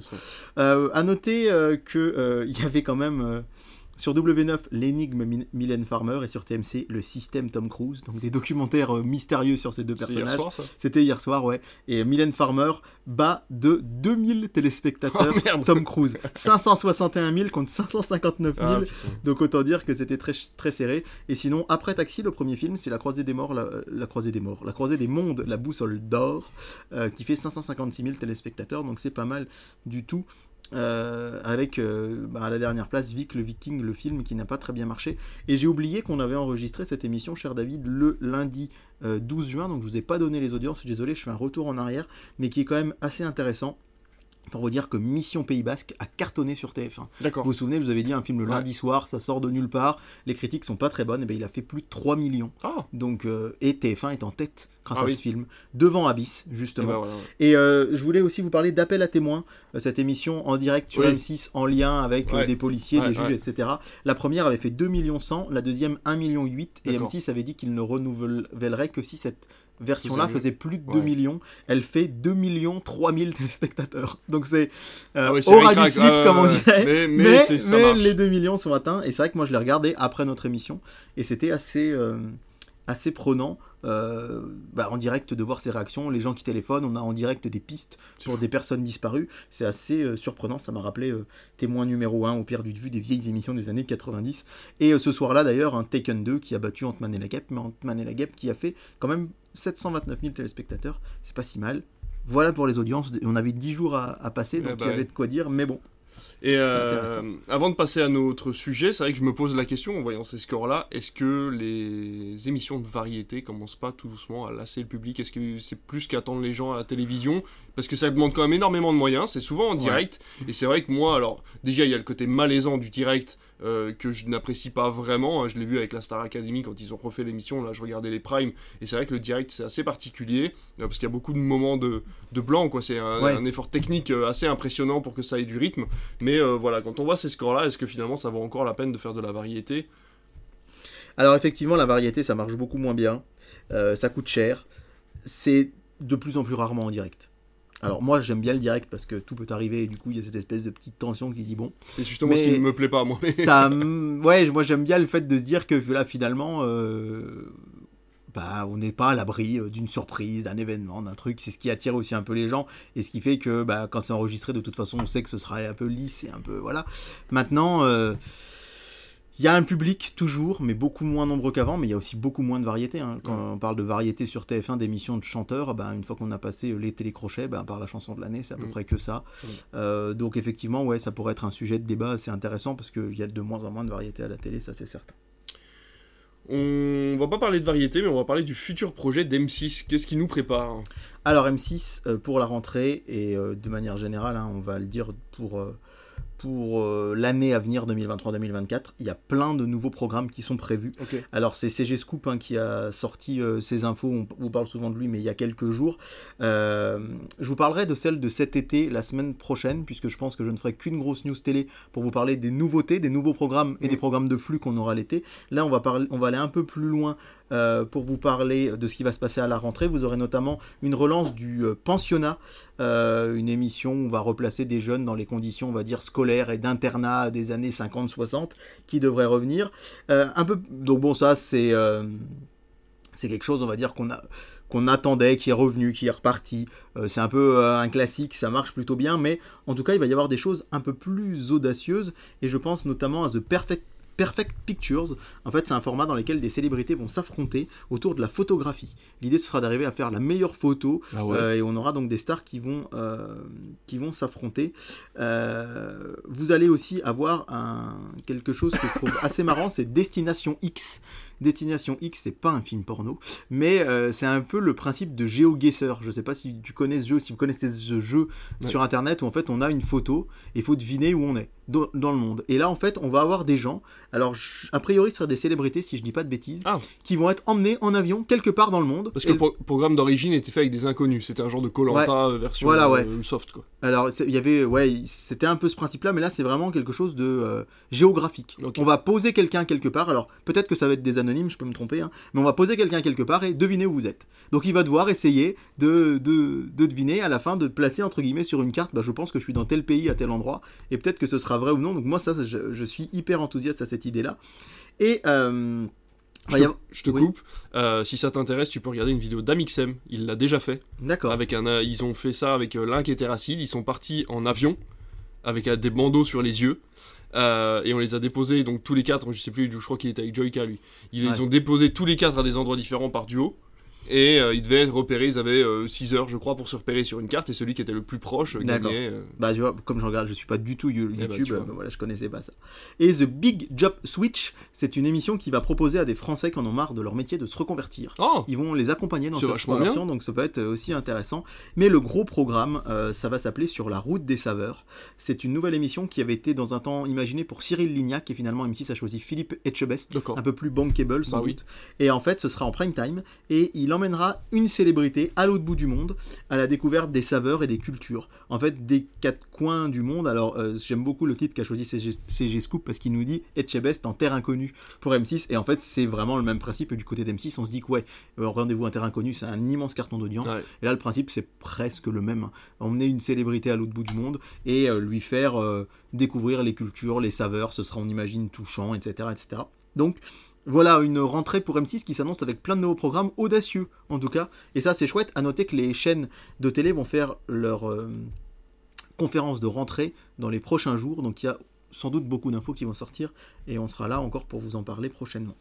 S2: Euh, à noter euh, que euh, il y avait quand même euh, sur W9 l'énigme Mylène Farmer et sur TMC le système Tom Cruise, donc des documentaires euh, mystérieux sur ces deux
S1: C'était hier
S2: personnages.
S1: soir, ça
S2: C'était hier soir, ouais. Et Mylène Farmer bat de 2000 téléspectateurs
S1: Oh.
S2: Tom Cruise. 561 000 contre 559 000.
S1: Ah.
S2: Donc autant dire que c'était très, très serré. Et sinon, après Taxi, le premier film, c'est La Croisée des Morts, la, la Croisée des Morts, La Croisée des Mondes, La Boussole d'Or, euh, qui fait 556 000 téléspectateurs, donc c'est pas mal du tout. Euh, avec euh, bah, à la dernière place Vic le Viking, le film qui n'a pas très bien marché. Et j'ai oublié qu'on avait enregistré cette émission, cher David, le lundi euh, 12 juin, donc je vous ai pas donné les audiences, désolé, je fais un retour en arrière, mais qui est quand même assez intéressant. Pour vous dire que Mission Pays Basque a cartonné sur TF1.
S1: D'accord.
S2: Vous vous souvenez, je vous avais dit un film le
S1: Ouais.
S2: lundi soir, ça sort de nulle part, les critiques sont pas très bonnes, et ben il a fait plus de 3 millions.
S1: Ah
S2: Donc, euh, et TF1 est en tête grâce
S1: Ah
S2: à
S1: oui.
S2: ce film, devant Abyss,
S1: Et
S2: justement.
S1: bah, voilà.
S2: Et euh, je voulais aussi vous parler d'Appel à témoins, euh, cette émission en direct sur
S1: Oui.
S2: M6 en lien avec euh, des policiers, des juges, etc. La première avait fait 2 millions 100, la deuxième 1 million 8, et
S1: D'accord.
S2: M6 avait dit qu'il ne renouvellerait que si cette version-là
S1: Faisait
S2: plus de 2
S1: Ouais.
S2: millions. Elle fait 2 millions 3000 téléspectateurs. Donc c'est euh,
S1: Ah ouais, c'est
S2: au ras du slip, comme on
S1: ouais,
S2: dirait.
S1: Mais, mais,
S2: Mais,
S1: c'est- ça
S2: mais les 2 millions sont atteints. Et c'est vrai que moi, je l'ai regardé après notre émission. Et c'était assez, euh, assez prenant. euh, bah, en direct de voir ces réactions, les gens qui téléphonent, on a en direct des pistes pour
S1: fou.
S2: des personnes disparues. C'est assez euh, surprenant, ça m'a rappelé euh, témoin numéro 1 au pire du vue des vieilles émissions des années 90. Et ce soir-là d'ailleurs, un Taken 2 qui a battu Ant-Man et la Guêpe, mais Ant-Man et la Guêpe qui a fait quand même 729 000 téléspectateurs, c'est pas si mal. Voilà pour les audiences, on avait 10 jours à, à passer,
S1: Ah
S2: donc
S1: bah
S2: il y avait
S1: ouais.
S2: de quoi dire, mais bon.
S1: Et euh, avant de passer à notre sujet, c'est vrai que je me pose la question en voyant ces scores-là est-ce que les émissions de variété commencent pas tout doucement à lasser le public? Est-ce que c'est plus qu'attendre les gens à la télévision Parce que ça demande quand même énormément de moyens, c'est souvent en direct. Et c'est vrai que moi, alors, déjà, il y a le côté malaisant du direct euh, que je n'apprécie pas vraiment. Je l'ai vu avec la Star Academy quand ils ont refait l'émission. Là, je regardais les primes. Et c'est vrai que le direct, c'est assez particulier euh, parce qu'il y a beaucoup de moments de, de blanc. quoi. C'est un,
S2: Ouais.
S1: un effort technique euh, assez impressionnant pour que ça ait du rythme. Mais euh, voilà, quand on voit ces scores-là, est-ce que finalement ça vaut encore la peine de faire de la variété?
S2: Alors effectivement, la variété, ça marche beaucoup moins bien, ça coûte cher, c'est de plus en plus rarement en direct. Alors moi, j'aime bien le direct parce que tout peut arriver et du coup, il y a cette espèce de petite tension qui dit bon.
S1: C'est justement ce qui ne me plaît pas, moi.
S2: Ça ouais moi j'aime bien le fait de se dire que là finalement euh, bah, on n'est pas à l'abri euh, d'une surprise d'un événement d'un truc c'est ce qui attire aussi un peu les gens et ce qui fait que bah, quand c'est enregistré de toute façon on sait que ce sera un peu lisse et un peu voilà maintenant euh, il y a un public toujours, mais beaucoup moins nombreux qu'avant, mais il y a aussi beaucoup moins de variété. hein. Quand
S1: Ouais.
S2: on parle de variété sur TF1, d'émissions de chanteurs, ben, une fois qu'on a passé les télécrochets, ben, par la chanson de l'année, c'est à peu
S1: Mm.
S2: près que ça. Euh, donc effectivement, ouais, ça pourrait être un sujet de débat assez intéressant parce qu'il y a de moins en moins de variété à la télé, ça c'est certain.
S1: On va pas parler de variété, mais on va parler du futur projet d'M6. Qu'est-ce qui nous prépare?
S2: Alors M6 euh, pour la rentrée et euh, de manière générale, hein, on va le dire pour, pour euh, l'année à venir 2023-2024, il y a plein de nouveaux programmes qui sont prévus. Alors c'est CG Scoop hein, qui a sorti euh, ces infos, on, on parle souvent de lui mais il y a quelques jours. Euh, je vous parlerai de celle de cet été la semaine prochaine puisque je pense que je ne ferai qu'une grosse news télé pour vous parler des nouveautés, des nouveaux programmes et
S1: Mm.
S2: des programmes de flux qu'on aura l'été. Là on va, parler, on va aller un peu plus loin euh, pour vous parler de ce qui va se passer à la rentrée. Vous aurez notamment une relance du euh, pensionnat, euh, une émission où on va replacer des jeunes dans les conditions, on va dire, scolaires et d'internat des années 50-60 qui devrait revenir. Donc bon, ça c'est quelque chose, on va dire qu'on attendait, qui est revenu, qui est reparti. C'est un peu un classique, ça marche plutôt bien, mais en tout cas, il va y avoir des choses un peu plus audacieuses, et je pense notamment à The Perfect Perfect Pictures. En fait, c'est un format dans lequel des célébrités vont s'affronter autour de la photographie. L'idée, ce sera d'arriver à faire la meilleure photo
S1: Ah
S2: euh, et on aura donc des stars qui vont, euh, qui vont s'affronter. Euh, vous allez aussi avoir un, quelque chose que je trouve assez marrant, c'est Destination X. Destination X, c'est pas un film porno, mais euh, c'est un peu le principe de GeoGuessr. Je sais pas si tu connais ce jeu, si vous connaissez ce jeu
S1: Ouais.
S2: sur internet où en fait on a une photo et il faut deviner où on est dans, dans le monde. Et là en fait on va avoir des gens, alors je- a priori ce sera des célébrités si je dis pas de bêtises,
S1: Ah.
S2: qui vont être emmenés en avion quelque part dans le monde.
S1: Parce que le pro- programme d'origine était fait avec des inconnus. C'était un genre de Colanta version
S2: Voilà, ouais.
S1: euh, soft, quoi.
S2: Alors, il y avait, ouais, c'était un peu ce principe-là, mais là, c'est vraiment quelque chose de euh, géographique. On va poser quelqu'un quelque part. Alors, peut-être que ça va être des anonymes, je peux me tromper, hein, mais on va poser quelqu'un quelque part et deviner où vous êtes. Donc, il va devoir essayer de, de, de deviner à la fin, de placer entre guillemets sur une carte. Bah, je pense que je suis dans tel pays à tel endroit, et peut-être que ce sera vrai ou non. Donc, moi, ça, je, je suis hyper enthousiaste à cette idée-là. Et euh,
S1: Je
S2: va
S1: te,
S2: y avoir-
S1: je te
S2: Oui.
S1: coupe. Euh, si ça t'intéresse, tu peux regarder une vidéo d'Amixem. Il l'a déjà fait.
S2: D'accord.
S1: Avec un, euh, ils ont fait ça avec euh, Link et Terracid. Ils sont partis en avion avec euh, des bandeaux sur les yeux. Euh, et on les a déposés, donc tous les quatre, je sais plus, je crois qu'il était avec Joyka lui. Ils
S2: Ouais.
S1: les ont déposés tous les quatre à des endroits différents par duo. Et euh, ils devaient être repérés, ils avaient 6 heures, je crois, pour se repérer sur une carte. Et celui qui était le plus proche euh,
S2: D'accord.
S1: gagnait. euh.
S2: Bah, tu vois, comme je regarde, je suis pas du tout
S1: Eh bah,
S2: YouTube, euh, bah, voilà, je connaissais pas ça. Et The Big Job Switch, c'est une émission qui va proposer à des Français qui en ont marre de leur métier de se reconvertir.
S1: Oh
S2: Ils vont les accompagner dans cette reconversion, donc ça peut être aussi intéressant. Mais le gros programme, euh, ça va s'appeler Sur la route des saveurs. C'est une nouvelle émission qui avait été dans un temps imaginée pour Cyril Lignac, et finalement M6 a choisi Philippe Etchebest, un peu plus bankable sans
S1: Bah oui.
S2: doute. Et en fait, ce sera en prime time, et il il emmènera une célébrité à l'autre bout du monde à la découverte des saveurs et des cultures. En fait, des quatre coins du monde. Alors, euh, j'aime beaucoup le titre qu'a choisi CG, CG Scoop parce qu'il nous dit Etchebest en terre inconnue pour M6. Et en fait, c'est vraiment le même principe. Du côté d'M6, on se dit que ouais, euh, rendez-vous en terre inconnue, c'est un immense carton d'audience.
S1: Ouais.
S2: Et là, le principe, c'est presque le même. Emmener une célébrité à l'autre bout du monde et euh, lui faire euh, découvrir les cultures, les saveurs. Ce sera, on imagine, touchant, etc. etc. Donc, voilà une rentrée pour M6 qui s'annonce avec plein de nouveaux programmes audacieux, en tout cas. Et ça, c'est chouette. À noter que les chaînes de télé vont faire leur euh, conférence de rentrée dans les prochains jours. Donc, il y a sans doute beaucoup d'infos qui vont sortir. Et on sera là encore pour vous en parler prochainement.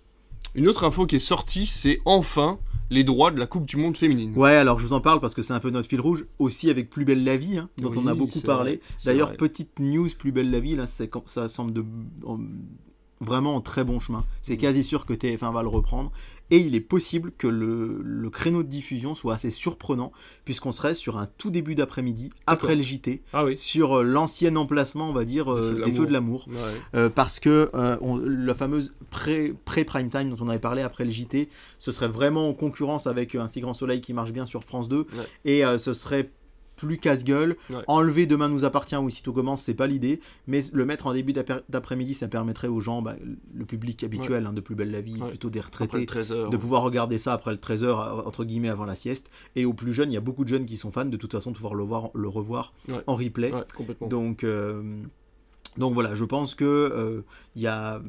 S1: Une autre info qui est sortie, c'est enfin les droits de la Coupe du Monde féminine.
S2: Ouais, alors je vous en parle parce que c'est un peu notre fil rouge, aussi avec Plus belle la vie, hein, dont
S1: Oui,
S2: on a beaucoup parlé. D'ailleurs, petite news, Plus belle la vie, là, ça semble de, vraiment en très bon chemin. C'est
S1: Mm.
S2: quasi sûr que TF1 va le reprendre. Et il est possible que le, le créneau de diffusion soit assez surprenant, puisqu'on serait sur un tout début d'après-midi, après le JT,
S1: Ah oui.
S2: sur euh, l'ancien emplacement, on va dire, euh,
S1: Des Feux de
S2: l'amour.
S1: Ouais.
S2: Euh, parce que euh, on- la fameuse pré- pré-prime time dont on avait parlé après le JT, ce serait vraiment en concurrence avec Un si grand soleil qui marche bien sur France 2, et ce serait plus casse-gueule.
S1: Ouais.
S2: Enlever Demain nous appartient ou Aussitôt commence, c'est pas l'idée, mais le mettre en début d'après- d'après-midi, ça permettrait aux gens, bah, le public habituel hein, de Plus belle la vie, plutôt des retraités,
S1: 13 heures.
S2: de pouvoir regarder ça après le 13h, entre guillemets, avant la sieste. Et aux plus jeunes, il y a beaucoup de jeunes qui sont fans, de toute façon, de pouvoir le, voir, le revoir en replay. Donc, euh, donc voilà, je pense que euh, il y a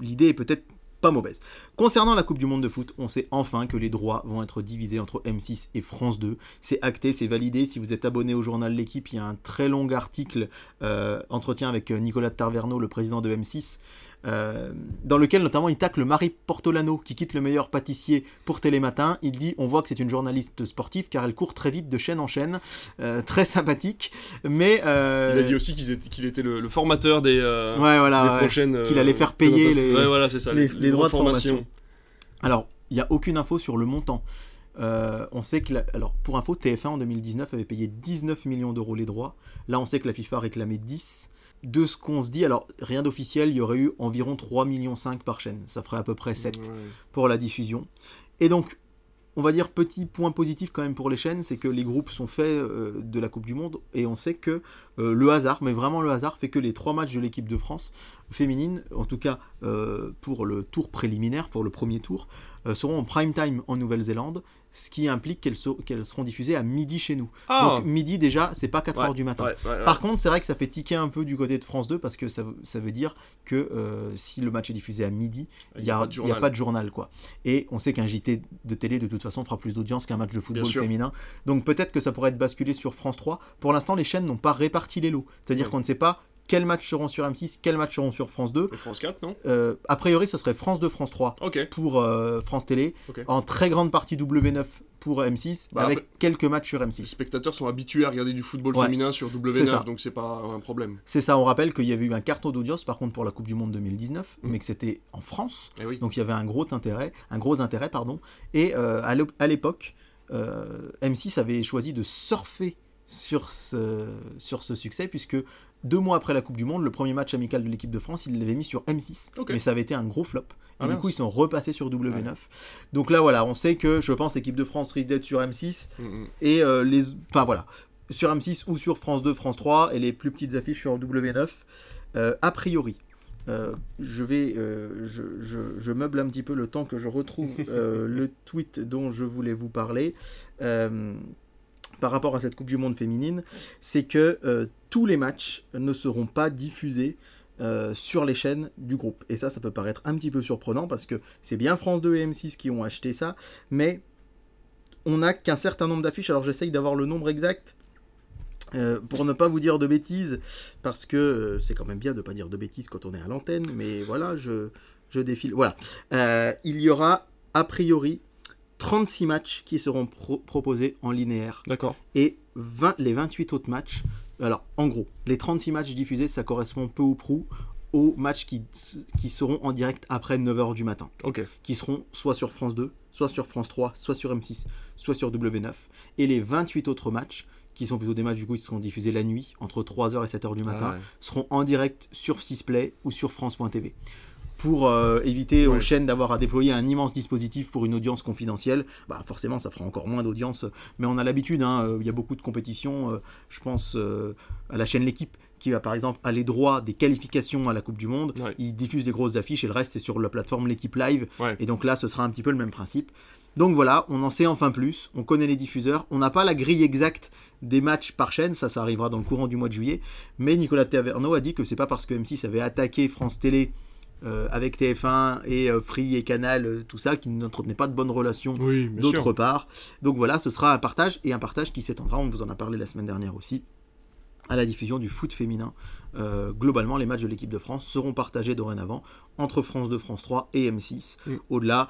S2: l'idée est peut-être pas mauvaise. Concernant la Coupe du Monde de foot, on sait enfin que les droits vont être divisés entre M6 et France 2. C'est acté, c'est validé. Si vous êtes abonné au journal L'équipe, il y a un très long article, euh, entretien avec euh, Nicolas Tarverno, le président de M6, euh, dans lequel notamment il tacle Marie Portolano, qui quitte le meilleur pâtissier pour Télématin. Il dit on voit que c'est une journaliste sportive car elle court très vite de chaîne en chaîne, Euh, très sympathique, mais euh,
S1: Il a dit aussi qu'il était, le, le formateur des,
S2: ouais voilà
S1: des
S2: ouais.
S1: prochaines.
S2: Qu'il allait faire payer les-
S1: Ouais, voilà, c'est ça.
S2: les- les droits de formation. Alors, il n'y a aucune info sur le montant. Euh, on sait que, la- alors pour info, TF1 en 2019 avait payé 19 millions d'euros les droits. Là, on sait que la FIFA réclamait 10. De ce qu'on se dit, alors rien d'officiel, il y aurait eu environ 3 millions 5 par chaîne. Ça ferait à peu près 7
S1: Ouais.
S2: pour la diffusion. Et donc, on va dire petit point positif quand même pour les chaînes, c'est que les groupes sont faits euh, de la Coupe du Monde et on sait que euh, le hasard, mais vraiment le hasard, fait que les trois matchs de l'équipe de France féminine, en tout cas euh, pour le tour préliminaire, pour le premier tour, seront en prime time en Nouvelle-Zélande, ce qui implique qu'elles so- seront diffusées à midi chez nous.
S1: Ah
S2: Donc midi déjà, c'est pas 4
S1: Ouais,
S2: heures du matin.
S1: ouais, ouais, ouais.
S2: Par contre, c'est vrai que ça fait tiquer un peu du côté de France 2 parce que ça, ça veut dire que euh, si le match est diffusé à midi, il n'y a,
S1: pas de
S2: il y a
S1: journal.
S2: pas de journal. quoi. Et on sait qu'un JT de télé, de toute façon, fera plus d'audience qu'un match de football féminin. Donc peut-être que ça pourrait être basculé sur France 3. Pour l'instant, les chaînes n'ont pas réparti les lots. C'est-à-dire qu'on ne sait pas quels matchs seront sur M6, quels matchs seront sur France 2.
S1: Et France 4, non?
S2: Euh, a priori, ce serait France 2, France 3
S1: Ok.
S2: pour euh, France Télé. En très grande partie W9 pour M6,
S1: Bah,
S2: avec quelques matchs sur
S1: Les
S2: M6.
S1: spectateurs sont habitués à regarder du football
S2: Ouais.
S1: féminin sur
S2: C'est
S1: W9,
S2: ça.
S1: donc c'est pas un problème.
S2: C'est ça, on rappelle qu'il y avait eu un carton d'audience par contre pour la Coupe du Monde 2019,
S1: Mm.
S2: mais que c'était en France.
S1: Eh oui.
S2: Donc il y avait un gros intérêt, un gros intérêt pardon. Et euh, à l'ép- à l'époque, euh, M6 avait choisi de surfer sur ce, sur ce succès puisque deux mois après la Coupe du Monde, le premier match amical de l'équipe de France, ils l'avaient mis sur M6.
S1: Ok.
S2: Mais ça avait été un gros flop. Et
S1: Ah,
S2: du coup, ils sont repassés sur W9. Donc là, voilà, on sait que je pense l'équipe de France risque d'être sur M6
S1: Mm, mm.
S2: et euh, les enfin voilà sur M6 ou sur France 2 France 3 et les plus petites affiches sur W9 Euh, a priori euh, je vais euh, je, je- je meuble un petit peu le temps que je retrouve euh, le tweet dont je voulais vous parler euh, par rapport à cette Coupe du Monde féminine c'est que euh, tous les matchs ne seront pas diffusés euh, sur les chaînes du groupe. Et ça, ça peut paraître un petit peu surprenant parce que c'est bien France 2 et M6 qui ont acheté ça, mais on n'a qu'un certain nombre d'affiches. Alors j'essaye d'avoir le nombre exact euh, pour ne pas vous dire de bêtises, parce que c'est quand même bien de ne pas dire de bêtises quand on est à l'antenne, mais voilà, je, je défile. Voilà. Il y aura a priori 36 matchs qui seront pro- proposés en linéaire
S1: D'accord.
S2: et 20 les 28 autres matchs. Alors, en gros, les 36 matchs diffusés, ça correspond peu ou prou aux matchs qui, qui seront en direct après 9h du matin
S1: Ok.
S2: qui seront soit sur France 2, soit sur France 3, soit sur M6, soit sur W9. Et les 28 autres matchs, qui sont plutôt des matchs du coup qui seront diffusés la nuit, entre 3h et 7h du matin,
S1: Ah ouais.
S2: seront en direct sur Sisplay ou sur France.tv. pour euh, éviter aux chaînes d'avoir à déployer un immense dispositif pour une audience confidentielle. Bah forcément, ça fera encore moins d'audience, mais on a l'habitude. hein, euh, Il y a beaucoup de compétitions. euh, je pense à la chaîne L'équipe qui a par exemple a les droits des qualifications à la Coupe du Monde.
S1: Ouais.
S2: Ils diffusent des grosses affiches et le reste c'est sur la plateforme L'équipe Live.
S1: Ouais.
S2: Et donc là, ce sera un petit peu le même principe. Donc voilà, on en sait enfin plus, on connaît les diffuseurs, on n'a pas la grille exacte des matchs par chaîne, ça ça arrivera dans le courant du mois de juillet, mais Nicolas Taverneau a dit que c'est pas parce que M6 avait attaqué France Télé euh, avec TF1 et euh, Free et Canal, euh, tout ça, qu'il n'entretenait pas de bonnes relations
S1: Oui,
S2: d'autre part. Donc voilà, ce sera un partage et un partage qui s'étendra, on vous en a parlé la semaine dernière aussi, à la diffusion du foot féminin. Globalement, les matchs de l'équipe de France seront partagés dorénavant entre France 2, France 3 et M6.
S1: Mm.
S2: Au-delà,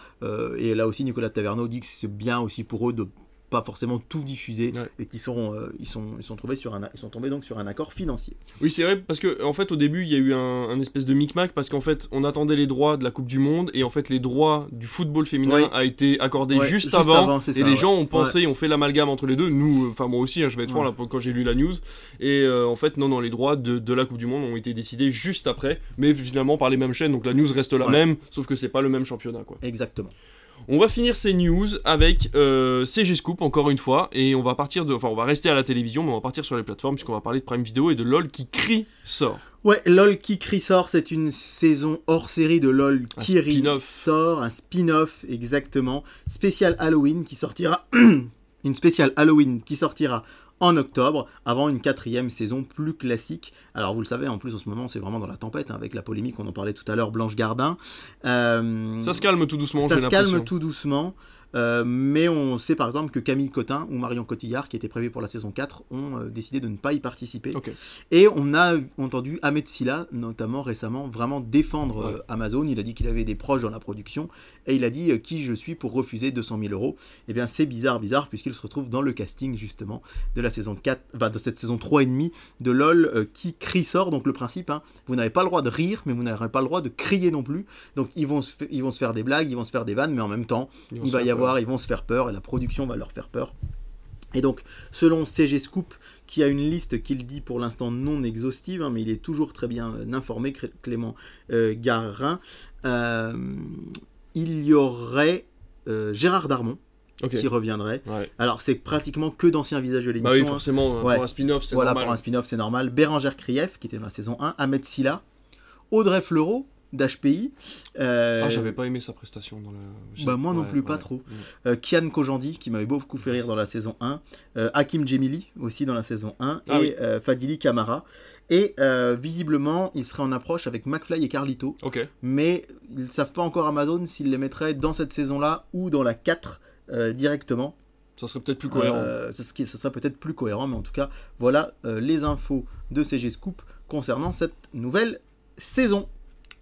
S2: et là aussi Nicolas Taverneau dit que c'est bien aussi pour eux de pas forcément tout diffuser
S1: Ouais.
S2: et qu'ils seront, euh, ils sont, ils sont trouvés sur un, ils sont tombés donc sur un accord financier.
S1: Oui, c'est vrai, parce que en fait, au début, il y a eu un, un espèce de micmac, parce qu'en fait, on attendait les droits de la Coupe du Monde, et en fait, les droits du football féminin
S2: Oui.
S1: a été accordé
S2: Ouais,
S1: juste,
S2: juste
S1: avant, et
S2: ça,
S1: les
S2: ouais.
S1: gens ont pensé, ont fait l'amalgame entre les deux. Nous, euh, enfin moi aussi, hein, je vais être franc
S2: Ouais.
S1: là quand j'ai lu la news, et euh, en fait, non, non, les droits de, de la Coupe du Monde ont été décidés juste après, mais finalement par les mêmes chaînes, donc la news reste la
S2: Ouais.
S1: même, sauf que c'est pas le même championnat, quoi.
S2: Exactement.
S1: On va finir ces news avec euh, CG Scoop encore une fois et on va partir de, enfin on va rester à la télévision mais on va partir sur les plateformes puisqu'on va parler de Prime Video et de LOL qui crie sort.
S2: Ouais, LOL qui crie sort, c'est une saison hors série de LOL qui rit sort, un spin-off exactement, spécial Halloween qui sortira, une spéciale Halloween qui sortira en octobre, avant une quatrième saison plus classique. Alors vous le savez, en plus en ce moment c'est vraiment dans la tempête, hein, avec la polémique, on en parlait tout à l'heure, Blanche Gardin. Euh,
S1: Ça se calme tout doucement,
S2: ça se calme tout doucement. Euh, mais on sait par exemple que Camille Cotin ou Marion Cotillard, qui étaient prévus pour la saison 4, ont euh, décidé de ne pas y participer. Et on a entendu Ahmed Silla, notamment récemment, vraiment défendre
S1: Ouais.
S2: euh, Amazon. Il a dit qu'il avait des proches dans la production et il a dit qui je suis pour refuser 200 000 euros. Eh bien, c'est bizarre, bizarre, puisqu'il se retrouve dans le casting justement de la saison 4, enfin, de cette saison 3 et demi de LOL qui crie sort. Donc, le principe, hein, vous n'avez pas le droit de rire, mais vous n'avez pas le droit de crier non plus. Donc, ils vont, se ils vont se faire des blagues, ils vont se faire des vannes, mais en même temps, il va y
S1: faire
S2: avoir, ils vont se faire peur et la production va leur faire peur. Et donc, selon CG Scoop, qui a une liste qu'il dit pour l'instant non exhaustive, hein, mais il est toujours très bien euh, informé, Clément euh, Garin, euh, il y aurait euh, Gérard Darmon qui reviendrait.
S1: Ouais.
S2: Alors, c'est pratiquement que d'anciens visages de
S1: Bah oui,
S2: l'émission. hein.
S1: forcément,
S2: Ouais.
S1: pour un spin-off, c'est
S2: Voilà,
S1: normal.
S2: pour un spin-off, c'est normal. Bérangère Krief, qui était dans la saison 1, Ahmed Silla, Audrey Fleurot, d'HPI. euh,
S1: Ah, j'avais pas aimé sa prestation dans la. j'ai-
S2: Bah, moi non
S1: ouais,
S2: plus, pas
S1: ouais.
S2: trop. euh, Kian Kojandi, qui m'avait beaucoup fait rire dans la saison 1, euh, Hakim Djemili, aussi dans la saison 1,
S1: Ah
S2: et
S1: oui.
S2: euh, Fadili Kamara. Et visiblement, il serait en approche avec McFly et Carlito,
S1: Ok.
S2: mais ils ne savent pas encore Amazon s'ils les mettraient dans cette saison-là ou dans la 4 euh, directement.
S1: Ça serait peut-être plus cohérent.
S2: Ce, qui- ce serait peut-être plus cohérent, mais en tout cas, voilà les infos de CG Scoop concernant cette nouvelle saison.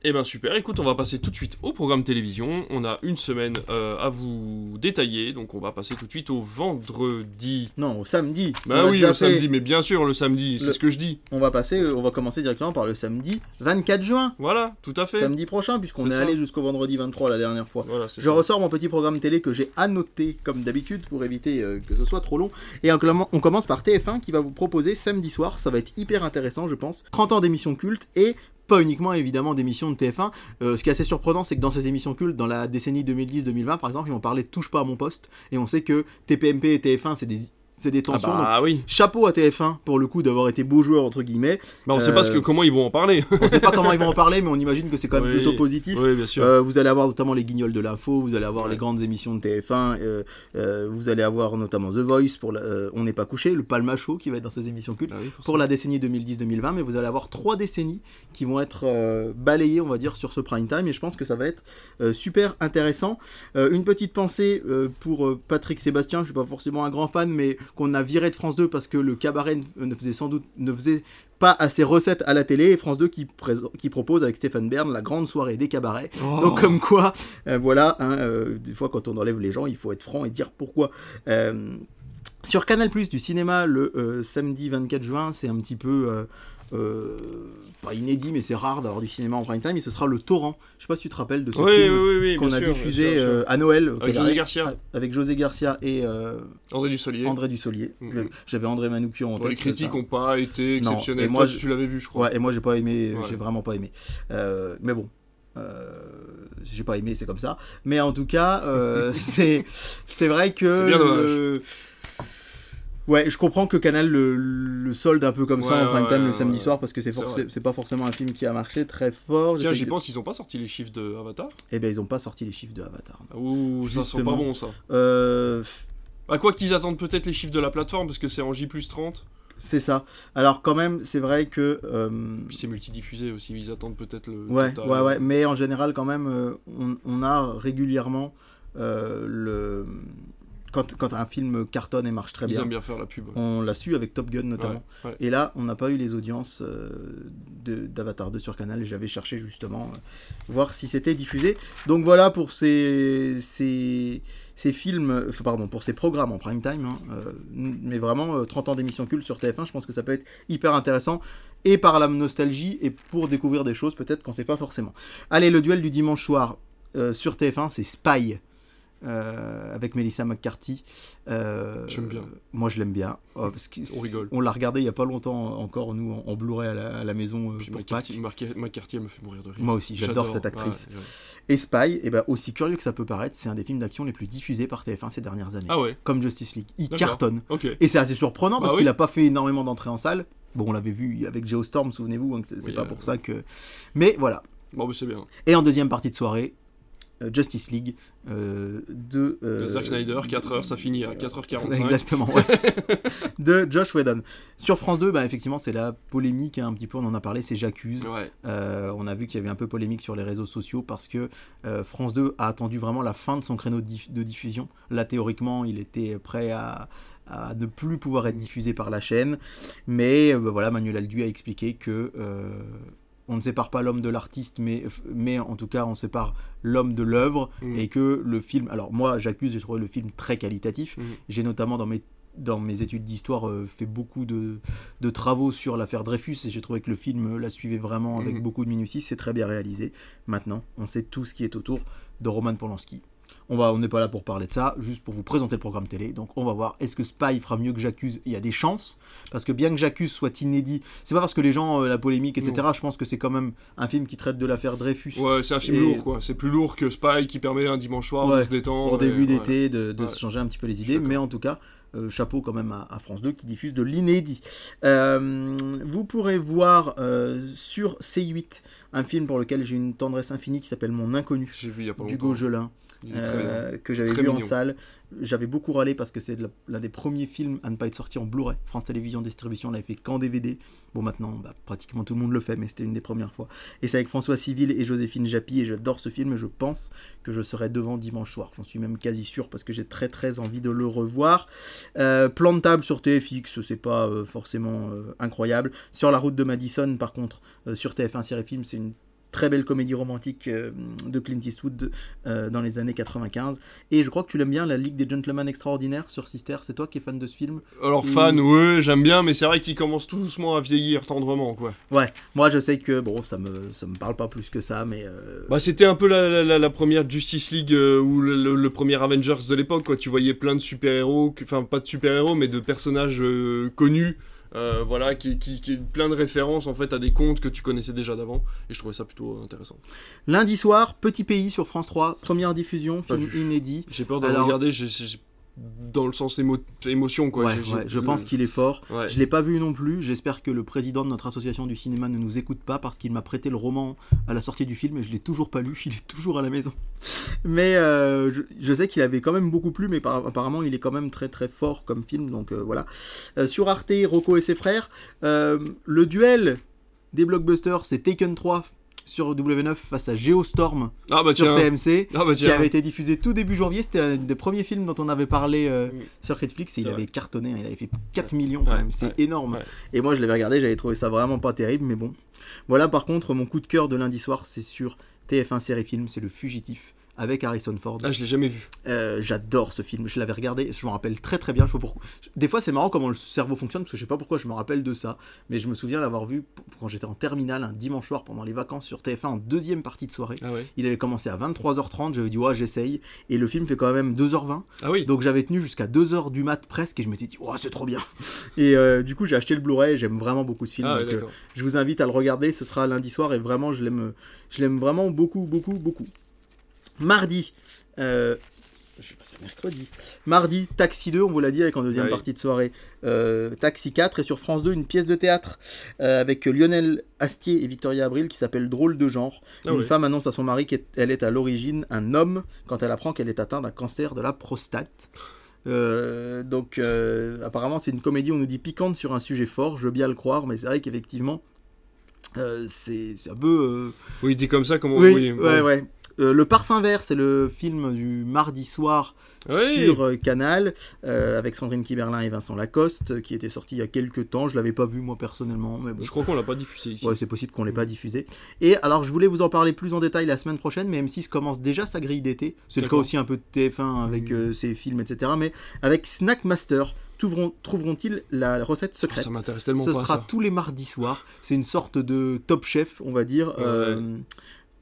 S1: Eh ben super, écoute, on va passer tout de suite au programme télévision. On a une semaine euh, à vous détailler, donc on va passer tout de suite au vendredi.
S2: Non, au samedi.
S1: Bah oui, le samedi, mais bien sûr, le samedi, c'est
S2: Le-
S1: ce que je dis.
S2: On va passer, euh, on va commencer directement par le samedi 24 juin.
S1: Voilà, tout à fait.
S2: Samedi prochain, puisqu'on est allé jusqu'au vendredi 23 la dernière fois.
S1: Voilà, c'est
S2: Je
S1: ça.
S2: ressors mon petit programme télé que j'ai annoté comme d'habitude pour éviter euh, que ce soit trop long. Et on comm- on commence par TF1 qui va vous proposer samedi soir, ça va être hyper intéressant je pense, 30 ans d'émissions cultes et pas uniquement évidemment d'émissions de TF1. Euh, ce qui est assez surprenant c'est que dans ces émissions cultes, dans la décennie 2010-2020 par exemple, ils vont parler Touche pas à mon poste et on sait que TPMP et TF1 c'est des, c'est des
S1: Ah
S2: tensions. donc
S1: bah oui.
S2: Chapeau à TF1 pour le coup d'avoir été beau joueur entre guillemets.
S1: Bah, on sait pas ce que,
S2: Euh,
S1: comment ils vont en parler.
S2: On sait pas comment ils vont en parler mais on imagine que c'est quand même
S1: Oui.
S2: plutôt positif.
S1: oui, bien sûr.
S2: Euh, vous allez avoir notamment les guignols de l'info, vous allez avoir
S1: Ouais.
S2: les grandes émissions de TF1, euh, vous allez avoir notamment The Voice pour la- On n'est pas couché, le Palma Show qui va être dans ces émissions cultes
S1: Ah oui, forcément.
S2: pour la décennie 2010-2020, mais vous allez avoir trois décennies qui vont être balayées, on va dire, sur ce prime time, et je pense que ça va être super intéressant. Une petite pensée pour Patrick Sébastien, je suis pas forcément un grand fan, mais qu'on a viré de France 2 parce que le cabaret ne faisait sans doute ne faisait pas assez recettes à la télé, et France 2 qui, propose avec Stéphane Bern la grande soirée des cabarets.
S1: Oh.
S2: Donc comme quoi, euh, voilà, hein, euh, des fois quand on enlève les gens, il faut être franc et dire pourquoi. Euh, sur Canal Plus du cinéma le samedi 24 juin, c'est un petit peu pas inédit, mais c'est rare d'avoir du cinéma en prime time. Et ce sera le Torrent. Je sais pas si tu te rappelles de ce
S1: Oui, oui,
S2: film
S1: oui, oui,
S2: qu'on a
S1: sûr,
S2: diffusé
S1: bien sûr, bien sûr.
S2: euh, à Noël au
S1: Avec José Garcia.
S2: avec José Garcia et euh,
S1: André Dussolier.
S2: André Dussolier.
S1: Mhm.
S2: J'avais André Manoukian en
S1: Bon,
S2: tête.
S1: les critiques n'ont pas été
S2: Non,
S1: exceptionnelles.
S2: et moi,
S1: Toi,
S2: je-
S1: tu l'avais vu, je crois.
S2: Ouais, et moi j'ai pas aimé,
S1: Ouais.
S2: j'ai vraiment pas aimé. Euh, mais bon, Euh, j'ai pas aimé, c'est comme ça. Mais en tout cas, euh, c'est vrai que.
S1: C'est bien dommage.
S2: le- Ouais, je comprends que Canal le, le solde un peu comme ça en prime
S1: ouais,
S2: time le
S1: ouais,
S2: samedi
S1: ouais.
S2: soir parce que c'est
S1: C'est
S2: pas forcément un film qui a marché très fort.
S1: Tiens, j'y pense, ils ont pas sorti les chiffres de Avatar?
S2: Eh ben ils ont pas sorti les chiffres de Avatar.
S1: Ouh, ça sent pas bon ça.
S2: Euh,
S1: À quoi qu'ils attendent peut-être les chiffres de la plateforme parce que c'est en J 30.
S2: c'est ça. Alors quand même, c'est vrai que. euh,
S1: Puis c'est multidiffusé aussi, ils attendent peut-être le.
S2: Ouais,
S1: total.
S2: ouais, ouais. Mais en général, quand même, euh, on, on a régulièrement euh, le. Quand, quand un film cartonne et marche très
S1: Ils
S2: bien,
S1: aiment bien faire la pub.
S2: on l'a su avec Top Gun notamment.
S1: Ouais, ouais.
S2: Et là, on n'a pas eu les audiences euh, d'Avatar 2 sur Canal. et J'avais cherché justement euh, voir si c'était diffusé. Donc voilà pour ces, ces, ces films, euh, enfin, pardon, pour ces programmes en prime time. hein, euh, mais vraiment, euh, 30 ans d'émission culte sur TF1, je pense que ça peut être hyper intéressant. Et par la nostalgie, et pour découvrir des choses peut-être qu'on ne sait pas forcément. Allez, le duel du dimanche soir sur TF1, c'est Spy. Euh, avec Melissa McCarthy. Euh,
S1: J'aime bien.
S2: Moi, je l'aime bien. parce que
S1: On rigole.
S2: On l'a regardé il y a pas longtemps encore, nous, en, en Blu-ray à la, à la maison euh,
S1: Puis
S2: pour
S1: McCarthy, McCarthy, elle me fait mourir de rire.
S2: Moi aussi, j'adore cette actrice.
S1: Ouais.
S2: Et Spy, eh ben, aussi curieux que ça peut paraître, c'est un des films d'action les plus diffusés par TF1 ces dernières années.
S1: Ah ouais,
S2: Comme Justice League. Il cartonne.
S1: ok.
S2: Et c'est assez surprenant parce
S1: Bah
S2: qu'il n'a pas fait énormément d'entrées en salle. Bon, on l'avait vu avec Geostorm, souvenez-vous, hein, c'est
S1: Oui,
S2: pas
S1: euh,
S2: pour ça que. Mais voilà.
S1: Bon, bah c'est bien.
S2: Et en deuxième partie de soirée, Justice League euh, de. euh,
S1: Zack Snyder, 4h, ça finit à 4h45.
S2: Exactement, ouais. de Josh Whedon. Sur France 2, bah, effectivement, c'est la polémique, hein, un petit peu, on en a parlé, c'est J'accuse.
S1: Ouais,
S2: Euh, on a vu qu'il y avait un peu polémique sur les réseaux sociaux parce que euh, France 2 a attendu vraiment la fin de son créneau de, diff- de diffusion. Là, théoriquement, il était prêt à, à ne plus pouvoir être diffusé par la chaîne. Mais euh, bah, voilà, Manuel Aldu a expliqué que euh, on ne sépare pas l'homme de l'artiste, mais, mais en tout cas, on sépare l'homme de l'œuvre
S1: Mm.
S2: et que le film. Alors, moi, j'accuse, j'ai trouvé le film très qualitatif.
S1: Mhm.
S2: J'ai notamment dans mes dans mes études d'histoire, euh, fait beaucoup de, de travaux sur l'affaire Dreyfus et j'ai trouvé que le film euh, la suivait vraiment avec
S1: Mhm.
S2: beaucoup de minutie. C'est très bien réalisé. Maintenant, on sait tout ce qui est autour de Roman Polanski. On va, on n'est pas là pour parler de ça, juste pour vous présenter le programme télé. Donc, on va voir. Est-ce que Spy fera mieux que J'accuse? Il y a des chances, parce que bien que J'accuse soit inédit, c'est pas parce que les gens, euh, la polémique, etc. Je pense que c'est quand même un film qui traite de l'affaire Dreyfus.
S1: ouais c'est un film
S2: Et-
S1: lourd quoi. C'est plus lourd que Spy qui permet un dimanche soir de se détendre.
S2: Au début
S1: et- ouais.
S2: d'été, de, de
S1: Ouais.
S2: se changer un petit peu les idées, mais en tout cas, euh, chapeau quand même à, à France 2 qui diffuse de l'inédit. Euh, vous pourrez voir euh, sur C8 un film pour lequel j'ai une tendresse infinie qui s'appelle Mon Inconnu,
S1: J'ai vu il y a pas longtemps.
S2: Gelin, Euh, que j'avais vu en salle. J'avais beaucoup râlé parce que c'est l'un des premiers films à ne pas être sorti en Blu-ray. France Télévisions Distribution l'avait fait qu'en DVD. Bon, maintenant, bah, pratiquement tout le monde le fait, mais c'était une des premières fois. Et c'est avec François Civil et Joséphine Japy, et j'adore ce film, et je pense que je serai devant dimanche soir. J'en suis même quasi sûr parce que j'ai très très envie de le revoir. Euh, plan de table sur TFX, c'est pas euh, forcément incroyable. Sur la route de Madison, par contre, sur TF1 série film, c'est une très belle comédie romantique euh, de Clint Eastwood euh, dans les années 95. Et je crois que tu l'aimes bien, La Ligue des Gentlemen Extraordinaires sur Sister. C'est toi qui es fan de ce film
S1: Alors fan, ouais, j'aime bien, mais c'est vrai qu'il commence tout doucement à vieillir tendrement quoi.
S2: Ouais, moi je sais que bon, ça me ça me parle pas plus que ça, mais euh,
S1: Bah c'était un peu la, la- première Justice League euh, ou le, le- le premier Avengers de l'époque quoi. Tu voyais plein de super-héros, enfin pas de super-héros mais de personnages euh, connus. Euh, voilà, qui, qui, qui plein de références en fait à des contes que tu connaissais déjà d'avant, et je trouvais ça plutôt intéressant.
S2: lundi soir, Petit Pays sur France 3, première diffusion,
S1: Pas
S2: film
S1: vu.
S2: inédit.
S1: J'ai peur de
S2: Alors-
S1: regarder, j'ai- dans le sens émo- émotion quoi.
S2: ouais, ouais, je pense qu'il est fort.
S1: Ouais.
S2: Je l'ai pas vu non plus. J'espère que le président de notre association du cinéma ne nous écoute pas parce qu'il m'a prêté le roman à la sortie du film et je l'ai toujours pas lu. Il est toujours à la maison. Mais euh, je, je sais qu'il avait quand même beaucoup plu, mais par- apparemment il est quand même très très fort comme film. Donc euh, voilà. Euh, sur Arte, Rocco et ses frères, le duel des blockbusters, c'est Taken 3 sur W9 face à Geostorm
S1: Ah bah
S2: sur. TMC.
S1: Ah bah
S2: Qui avait été diffusé tout début janvier, c'était un des premiers films dont on avait parlé euh,
S1: Mm.
S2: sur Netflix et il avait cartonné, hein, il avait fait 4 millions quand
S1: Ouais,
S2: même, c'est
S1: ouais,
S2: énorme.
S1: ouais.
S2: Et moi je l'avais regardé, j'avais trouvé ça vraiment pas terrible, mais bon. Voilà par contre mon coup de cœur de lundi soir, c'est sur TF1 série film, c'est Le Fugitif avec Harrison Ford.
S1: Ah, je l'ai jamais vu.
S2: Euh, J'adore ce film, je l'avais regardé, je m'en rappelle très très bien. Je sais pas pourquoi. Des fois, c'est marrant comment le cerveau fonctionne parce que je sais pas pourquoi je me rappelle de ça, mais je me souviens l'avoir vu quand j'étais en terminale un dimanche soir pendant les vacances sur TF1 en deuxième partie de soirée.
S1: Ah ouais.
S2: Il avait commencé à 23h30, j'avais dit ouais j'essaye et le film fait quand même 2h20
S1: Ah oui.
S2: donc j'avais tenu jusqu'à 2h du mat presque et je m'étais dit oh c'est trop bien et euh, du coup j'ai acheté le Blu-ray j'aime vraiment beaucoup ce film
S1: ah ouais,
S2: donc, euh, je vous invite à le regarder ce sera lundi soir et vraiment je l'aime je l'aime vraiment beaucoup beaucoup beaucoup mardi euh, je sais pas, c'est mercredi. Mardi, Taxi 2, on vous l'a dit avec en deuxième partie de soirée. Euh, Taxi 4 et sur France 2, une pièce de théâtre euh, avec Lionel Astier et Victoria Abril qui s'appelle Drôle de genre.
S1: Ah
S2: Une femme annonce à son mari qu'elle est à l'origine un homme quand elle apprend qu'elle est atteinte d'un cancer de la prostate. Euh, donc apparemment c'est une comédie on nous dit piquante sur un sujet fort, je veux bien le croire, mais c'est vrai qu'effectivement c'est un peu...
S1: Oui, dit comme ça, comment
S2: Oui,
S1: oui,
S2: ouais,
S1: bon.
S2: ouais. Euh, le Parfum Vert, c'est le film du mardi soir
S1: Oui.
S2: sur euh, Canal, euh, avec Sandrine Kiberlin et Vincent Lacoste, qui était sorti il y a quelques temps. Je l'avais pas vu moi personnellement, mais bon.
S1: Je crois qu'on l'a pas diffusé ici.
S2: Ouais, c'est possible qu'on l'ait pas diffusé. Et alors, je voulais vous en parler plus en détail la semaine prochaine, mais M6 commence déjà sa grille d'été. C'est le cas aussi un peu de TF1 avec euh, ses films, etc. Mais avec Snack Master, trouveront- trouveront-ils la recette
S1: Ah,
S2: secrète?
S1: ça m'intéresse tellement
S2: ce
S1: pas
S2: sera
S1: ça.
S2: tous les mardis soirs. C'est une sorte de top chef, on va dire, euh,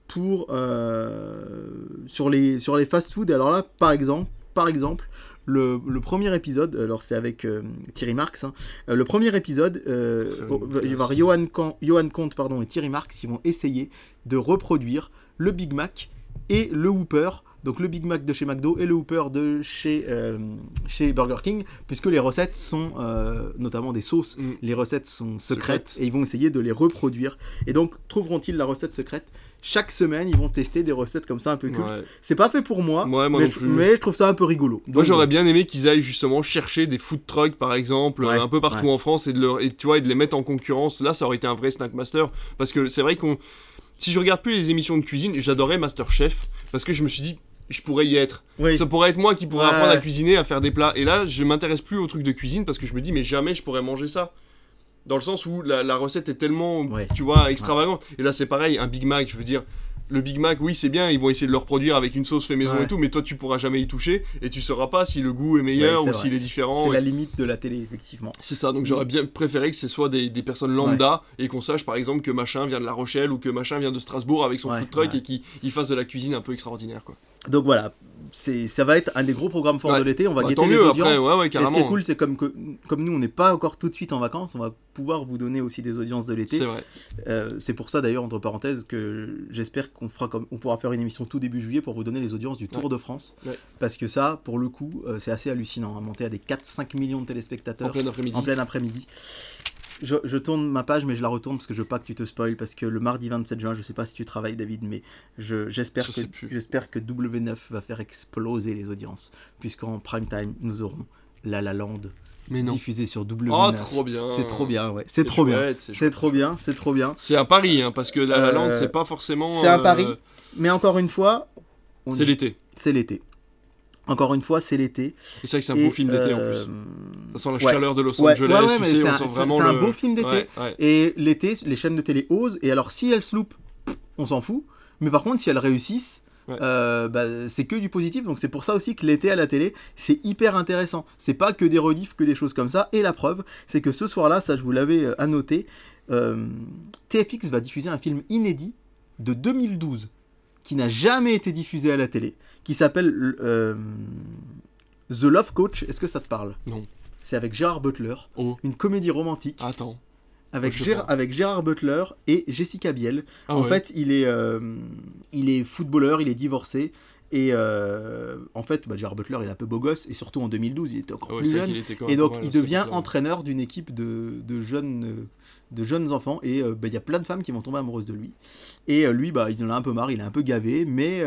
S2: pour euh, sur les sur les fast-food. Alors là, par exemple, par exemple. Le, le premier épisode, alors c'est avec euh, Thierry Marx, hein. Euh, le premier épisode, euh, oh, il va y avoir Johan Comte pardon, et Thierry Marx qui vont essayer de reproduire le Big Mac et le Whooper, donc le Big Mac de chez McDo et le Whooper de chez, euh, chez Burger King, puisque les recettes sont, euh, notamment des sauces,
S1: Mm.
S2: les recettes sont secrètes et ils vont essayer de les reproduire. Et donc, trouveront-ils la recette secrète? Chaque semaine, ils vont tester des recettes comme ça un peu cultes.
S1: Ouais.
S2: C'est pas fait pour moi,
S1: Ouais, moi
S2: mais, je,
S1: plus.
S2: mais je trouve ça un peu rigolo.
S1: Moi
S2: Donc,
S1: j'aurais bien aimé qu'ils aillent justement chercher des food trucks par exemple
S2: Ouais,
S1: euh, un peu partout en France et de leur et tu vois et de les mettre en concurrence. Là ça aurait été un vrai snack master parce que c'est vrai qu'on si je regarde plus les émissions de cuisine, j'adorais Masterchef parce que je me suis dit je pourrais y être.
S2: oui.
S1: Ça pourrait être moi qui pourrais
S2: Ouais,
S1: apprendre à cuisiner, à faire des plats. Et là, je m'intéresse plus aux trucs de cuisine parce que je me dis, mais jamais je pourrais manger ça. Dans le sens où la, la recette est tellement,
S2: Ouais.
S1: tu vois, extravagante. Et là, c'est pareil, un Big Mac, je veux dire. Le Big Mac, oui, c'est bien, ils vont essayer de le reproduire avec une sauce fait maison
S2: Ouais.
S1: et tout, mais toi, tu pourras jamais y toucher et tu sauras pas si le goût est meilleur
S2: Ouais,
S1: ou s'il est différent.
S2: C'est
S1: Et-
S2: la limite de la télé, effectivement.
S1: C'est ça, donc j'aurais bien préféré que ce soit des, des personnes lambda et qu'on sache par exemple que machin vient de La Rochelle ou que machin vient de Strasbourg avec son food truck et qu'il il fasse de la cuisine un peu extraordinaire quoi.
S2: Donc voilà, ça va être un des gros programmes forts
S1: Ouais.
S2: de l'été. On va
S1: Bah,
S2: guetter les
S1: mieux
S2: audiences.
S1: après, ouais, ouais,
S2: Et ce qui est cool, c'est comme, que, comme nous, on n'est pas encore tout de suite en vacances, on va pouvoir vous donner aussi des audiences de l'été.
S1: C'est vrai.
S2: Euh, c'est pour ça d'ailleurs, entre parenthèses, que j'espère qu'on fera comme, on pourra faire une émission tout début juillet pour vous donner les audiences du Tour de France. Parce que ça, pour le coup, euh, c'est assez hallucinant. À monter à des 4-5 millions de téléspectateurs
S1: En plein après-midi.
S2: Je, je tourne ma page, mais je la retourne parce que je veux pas que tu te spoil. Parce que le mardi 27 juin, je sais pas si tu travailles, David, mais je- j'espère
S1: Je
S2: que, j'espère que W9 va faire exploser les audiences. Puisqu'en prime time, nous aurons La La Land
S1: Mais non.
S2: diffusé sur W9.
S1: Oh, trop bien.
S2: c'est trop bien, ouais. C'est trop bien.
S1: chouette, C'est
S2: trop bien, c'est trop bien.
S1: C'est à Paris, hein, parce que La La Land,
S2: Euh,
S1: c'est pas forcément.
S2: c'est à
S1: euh,
S2: Paris. Mais encore une fois,
S1: C'est l'été.
S2: c'est l'été. Encore une fois, c'est l'été.
S1: C'est vrai que c'est un
S2: Et,
S1: beau film d'été en
S2: euh,
S1: plus. Ça sent la
S2: ouais.
S1: chaleur de Los Angeles,
S2: ouais, ouais,
S1: tu
S2: mais
S1: sais,
S2: c'est un-
S1: le-
S2: beau film d'été. Et l'été, les chaînes de télé osent. Et alors, si elles se loupent, on s'en fout. Mais par contre, si elles réussissent,
S1: Ouais.
S2: euh, bah, c'est que du positif. Donc c'est pour ça aussi que l'été à la télé, c'est hyper intéressant. C'est pas que des rediffs, que des choses comme ça. Et la preuve, c'est que ce soir-là, ça je vous l'avais euh, annoté, euh, TFX va diffuser un film inédit de 2012 qui n'a jamais été diffusé à la télé, qui s'appelle euh, The Love Coach. Est-ce que ça te parle?
S1: Non.
S2: C'est avec Gérard Butler,
S1: Oh,
S2: une comédie romantique
S1: attends.
S2: avec, Gér- Gérard Butler et Jessica Biel.
S1: Ah
S2: en
S1: ouais.
S2: fait, il est, euh, il est footballeur, il est divorcé. Et euh, en fait, bah, Gérard Butler, il est un peu beau gosse. Et surtout en 2012, il était encore
S1: Ah
S2: plus jeune. Et donc,
S1: mal,
S2: il devient entraîneur d'une équipe de, de jeunes, de jeunes enfants. Et euh, bah, il y a plein de femmes qui vont tomber amoureuses de lui. Et euh, lui, bah, il en a un peu marre, il est un peu gavé. Mais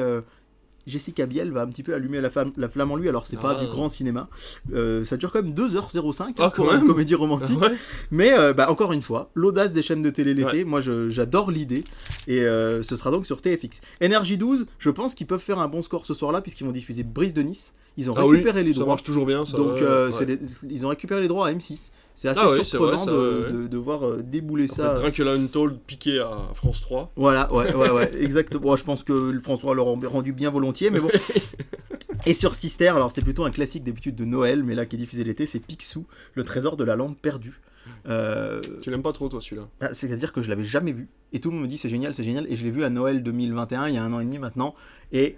S2: Jessica Biel va un petit peu allumer la, flamme- la flamme en lui. Alors, c'est pas
S1: Ah.
S2: du grand cinéma. Euh, ça dure quand même 2h05 hein,
S1: Ah,
S2: pour
S1: quand
S2: une comédie romantique.
S1: ouais
S2: Mais euh, bah, encore une fois, l'audace des chaînes de télé l'été, moi je- j'adore l'idée. Et euh, ce sera donc sur TFX. Énergie 12, je pense qu'ils peuvent faire un bon score ce soir-là, puisqu'ils vont diffuser Brise de Nice. Ils ont
S1: Ah oui,
S2: récupéré les
S1: ça
S2: droits.
S1: marche toujours bien, ça.
S2: Donc
S1: ouais,
S2: ils ont récupéré les droits à M6. C'est assez
S1: Ah c'est
S2: surprenant
S1: vrai, ça,
S2: de,
S1: ouais, ouais.
S2: de- de voir euh, débouler
S1: Après,
S2: ça.
S1: Drink Untold piqué à France 3.
S2: Voilà, ouais, ouais, ouais, exactement. Bon, je pense que le François leur a rendu bien volontiers. mais bon. Et sur Sister, alors c'est plutôt un classique d'habitude de Noël, mais là qui est diffusé l'été, c'est Picsou, le trésor de la lampe perdue. Euh,
S1: Tu l'aimes pas trop, toi, celui-là?
S2: bah, C'est-à-dire que je l'avais jamais vu. Et tout le monde me dit c'est génial, c'est génial. Et je l'ai vu à Noël 2021, il y a un an et demi maintenant. Et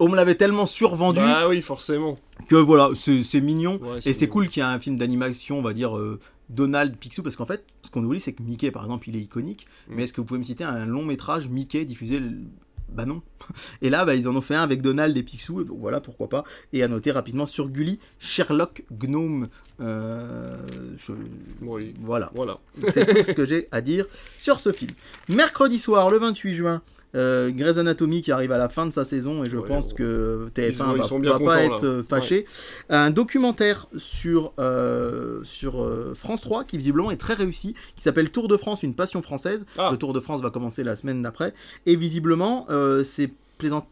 S2: on me l'avait tellement survendu
S1: Bah oui, forcément.
S2: que voilà, c'est mignon.
S1: Ouais,
S2: et c'est cool qu'il y ait un film d'animation, on va dire euh, Donald Picsou, parce qu'en fait, ce qu'on oublie, c'est que Mickey, par exemple, il est iconique.
S1: Mm.
S2: Mais est-ce que vous pouvez me citer un long métrage Mickey diffusé le- Bah non. Et là, bah, ils en ont fait un avec Donald et Picsou, et donc voilà, pourquoi pas. Et à noter rapidement sur Gulli, Sherlock Gnome. Euh, je-
S1: Oui.
S2: Voilà.
S1: Voilà.
S2: C'est tout ce que j'ai à dire sur ce film. Mercredi soir, le 28 juin, euh, Grey's Anatomy qui arrive à la fin de sa saison et je
S1: Ouais,
S2: pense que
S1: Ils
S2: TF1
S1: sont- ils
S2: va, va pas être
S1: là.
S2: euh, fâché. Un documentaire sur, euh, sur euh, France 3 qui visiblement est très réussi, qui s'appelle Tour de France, une passion française.
S1: Ah.
S2: Le Tour de France va commencer la semaine d'après. Et visiblement, c'est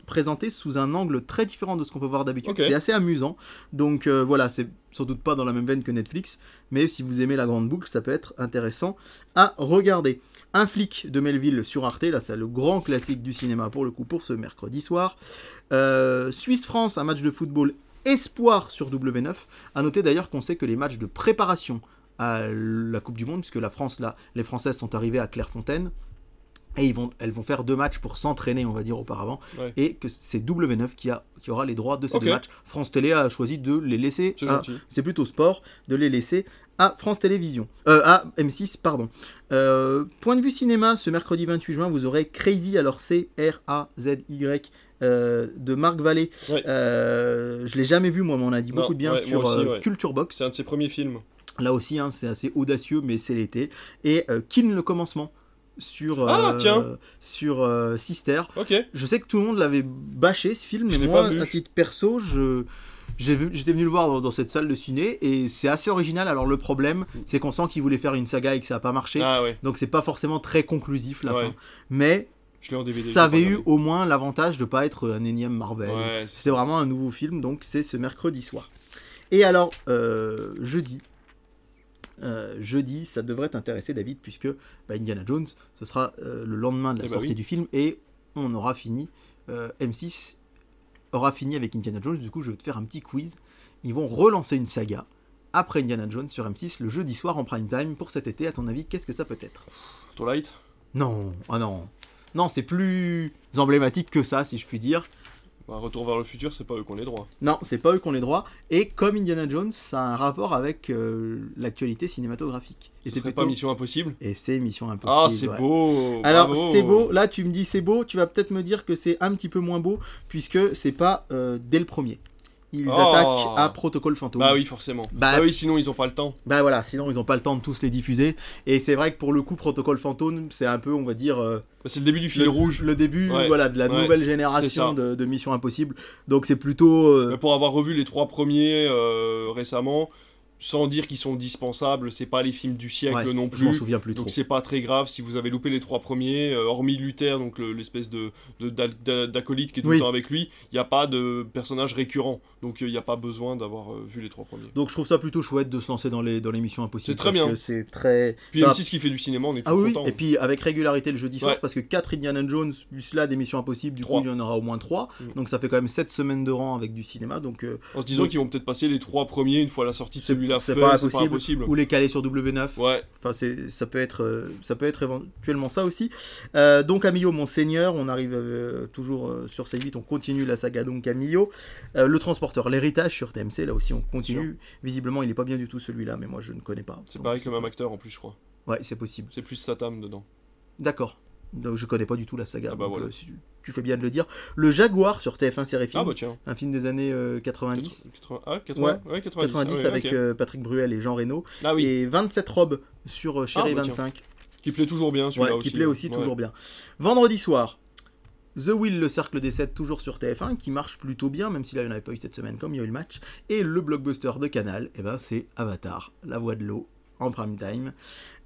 S2: présenté sous un angle très différent de ce qu'on peut voir d'habitude. C'est assez amusant. Donc euh, voilà, c'est sans doute pas dans la même veine que Netflix, mais si vous aimez la grande boucle, ça peut être intéressant à regarder. Un flic de Melville sur Arte, là c'est le grand classique du cinéma pour le coup pour ce mercredi soir. Euh, Suisse-France, un match de football espoir sur W9. À noter d'ailleurs qu'on sait que les matchs de préparation à la Coupe du Monde, puisque la France, là, les Françaises sont arrivées à Clairefontaine, et ils vont, elles vont faire deux matchs pour s'entraîner, on va dire, auparavant,
S1: Ouais.
S2: et que c'est W9 qui, a, qui aura les droits de ces deux matchs. France Télé a choisi de les laisser
S1: C'est
S2: plutôt sport de les laisser à France Télévisions. Euh, à M6, pardon. Euh, point de vue cinéma, ce mercredi 28 juin, vous aurez Crazy, alors C-R-A-Z-Y, euh, de Marc Vallée.
S1: Ouais.
S2: Euh, je l'ai jamais vu, moi, mais on a dit
S1: Non,
S2: beaucoup de bien
S1: ouais,
S2: sur
S1: aussi.
S2: Culture Box.
S1: C'est un de ses premiers films.
S2: Là aussi, hein, c'est assez audacieux, mais c'est l'été. Et Kin le commencement sur,
S1: Ah,
S2: euh, sur euh, Sister. Je sais que tout le monde l'avait bâché ce film, mais moi, à titre perso, je j'étais venu le voir dans, dans cette salle de ciné et c'est assez original. Alors le problème, c'est qu'on sent qu'il voulait faire une saga et que ça a pas marché,
S1: Ah ouais.
S2: donc c'est pas forcément très conclusif la
S1: Ouais.
S2: fin. Mais
S1: Je l'ai en DVD.
S2: ça avait eu au moins l'avantage de pas être un énième Marvel.
S1: Ouais, c'est
S2: vraiment un nouveau film, donc c'est ce mercredi soir. Et alors, euh, jeudi, euh, jeudi, ça devrait t'intéresser, David, puisque bah, Indiana Jones, ce sera euh, le lendemain de la
S1: Eh bah
S2: sortie
S1: oui.
S2: du film, et on aura fini, euh, M6 aura fini avec Indiana Jones, du coup je vais te faire un petit quiz. Ils vont relancer une saga après Indiana Jones sur M6 le jeudi soir en prime time pour cet été. À ton avis, qu'est-ce que ça peut être?
S1: Twilight?
S2: Non, ah non. Non, c'est plus emblématique que ça, si je puis dire.
S1: Bah, Retour vers le futur, c'est pas eux qui ont les droits.
S2: Non, c'est pas eux qui ont les droits. Et comme Indiana Jones, ça a un rapport avec euh, l'actualité cinématographique. Et
S1: Ce
S2: c'est plutôt...
S1: pas Mission Impossible?
S2: Et c'est Mission Impossible.
S1: Ah, c'est
S2: ouais.
S1: beau
S2: Alors c'est beau. Là, tu me dis c'est beau. Tu vas peut-être me dire que c'est un petit peu moins beau puisque c'est pas euh, dès le premier. Ils
S1: Oh.
S2: attaquent à Protocole Fantôme.
S1: Bah oui, forcément.
S2: Bah-
S1: Bah, oui, sinon ils ont pas le temps.
S2: Bah voilà, sinon ils ont pas le temps de tous les diffuser. Et c'est vrai que pour le coup, Protocole Fantôme, c'est un peu, on va dire, euh,
S1: Bah, c'est le début du fil
S2: le,
S1: rouge.
S2: le début,
S1: Ouais,
S2: voilà, de la
S1: ouais,
S2: nouvelle génération de, de Mission Impossible. Donc c'est plutôt. euh,
S1: Mais Pour avoir revu les trois premiers euh, récemment, sans dire qu'ils sont dispensables, c'est pas les films du siècle
S2: ouais,
S1: non
S2: Je m'en
S1: plus.
S2: souviens plus trop.
S1: Donc c'est pas très grave si vous avez loupé les trois premiers, euh, hormis Luther, donc le- l'espèce de d'acolyte qui est tout
S2: Oui.
S1: le temps avec lui, il n'y a pas de personnage récurrent, donc il n'y a pas besoin d'avoir euh, vu les trois premiers.
S2: Donc je trouve ça plutôt chouette de se lancer dans les dans l'émission impossible.
S1: C'est très bien.
S2: C'est très.
S1: Puis
S2: ça-
S1: M6 qui fait du cinéma, on est
S2: Ah oui,
S1: content.
S2: et puis avec régularité le jeudi soir,
S1: Ouais.
S2: parce que 4 Indiana Jones, plus là des missions impossibles, du coup il y en aura au moins 3.
S1: Mm.
S2: Donc ça fait quand même 7 semaines de rang avec du cinéma. Donc euh,
S1: En se disant
S2: donc-
S1: qu'ils vont peut-être passer les trois premiers une fois la sortie de celui-là
S2: c'est
S1: fait,
S2: pas
S1: c'est pas
S2: impossible. ou les caler sur W9.
S1: Ouais,
S2: Enfin, c'est, ça peut être, euh, ça peut être éventuellement ça aussi. Euh, donc Camillo, mon seigneur, on arrive euh, toujours sur C8, on continue la saga donc Camillo. Euh, le transporteur, l'héritage sur TMC, là aussi on continue. Visiblement, il est pas bien du tout celui-là, mais moi je ne connais pas.
S1: c'est
S2: Donc,
S1: pareil que le même acteur en plus, je crois.
S2: Ouais, c'est possible.
S1: C'est plus Satam dedans.
S2: D'accord. Donc je connais pas du tout la saga.
S1: Ah bah
S2: donc,
S1: voilà.
S2: euh, si- tu fais bien de le dire. Le Jaguar sur TF1 série film,
S1: Ah bah tiens.
S2: un film des années euh, 90.
S1: 80, ah, 80, ouais, 90.
S2: 90
S1: ah ouais,
S2: avec euh, Patrick Bruel et Jean Reno.
S1: Ah oui,
S2: Et 27 robes sur euh, Chéri
S1: Ah, bah tiens.
S2: 25.
S1: qui plaît toujours bien celui-là
S2: Ouais,
S1: aussi.
S2: qui plaît aussi
S1: Ouais.
S2: toujours bien. Vendredi soir, The Will, le cercle des 7, toujours sur TF1, qui marche plutôt bien, même si là il n'y en avait pas eu cette semaine comme il y a eu le match. Et le blockbuster de Canal, eh ben, c'est Avatar, la voix de l'eau, en prime time.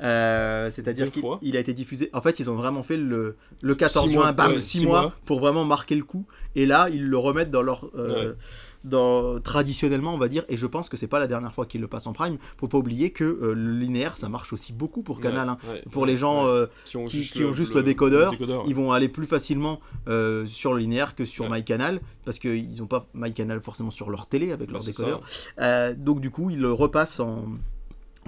S2: Euh, C'est-à-dire qu'il a été diffusé. En fait, ils ont vraiment fait le, le 14
S1: Six
S2: juin,
S1: mois,
S2: bam,
S1: ouais,
S2: 6
S1: six
S2: mois,
S1: mois.
S2: pour vraiment marquer le coup. Et là, ils le remettent dans leur. euh, dans, traditionnellement, on va dire, et je pense que c'est pas la dernière fois qu'il le passe en prime. Faut pas oublier que euh, le linéaire, ça marche aussi beaucoup pour Canal. hein.
S1: Ouais, ouais,
S2: Pour
S1: ouais,
S2: les gens euh,
S1: qui ont
S2: qui-
S1: juste,
S2: qui ont juste le décodeur, ils vont aller plus facilement euh, sur le linéaire que sur. MyCanal, parce qu'ils n'ont pas MyCanal forcément sur leur télé avec leur décodeur. Donc du coup, ils le repassent en,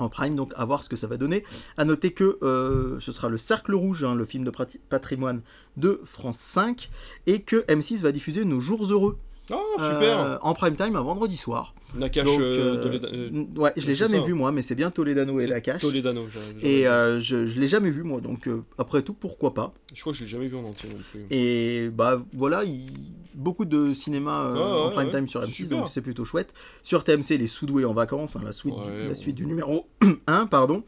S2: en prime, donc à voir ce que ça va donner. À noter que euh, ce sera le Cercle Rouge, hein, le film de patrimoine de France 5, et que M6 va diffuser Nos Jours Heureux
S1: Oh, super
S2: euh, en prime time un vendredi soir.
S1: Nakash
S2: donc,
S1: euh,
S2: euh,
S1: Toledano- euh,
S2: n- ouais, je l'ai jamais
S1: ça.
S2: vu moi, mais c'est bien Toledano et
S1: c'est
S2: Lakash.
S1: Toledano.
S2: Et je, je l'ai jamais vu moi, donc après tout, pourquoi pas.
S1: Je crois que je l'ai jamais vu en entier non plus.
S2: Et bah voilà, il- beaucoup de cinéma
S1: ouais,
S2: en prime
S1: ouais.
S2: time sur
S1: C'est
S2: M6,
S1: super.
S2: donc c'est plutôt chouette. Sur TMC, les Soudoués en vacances, hein, la, suite, du, la
S1: bon.
S2: suite du numéro 1, pardon.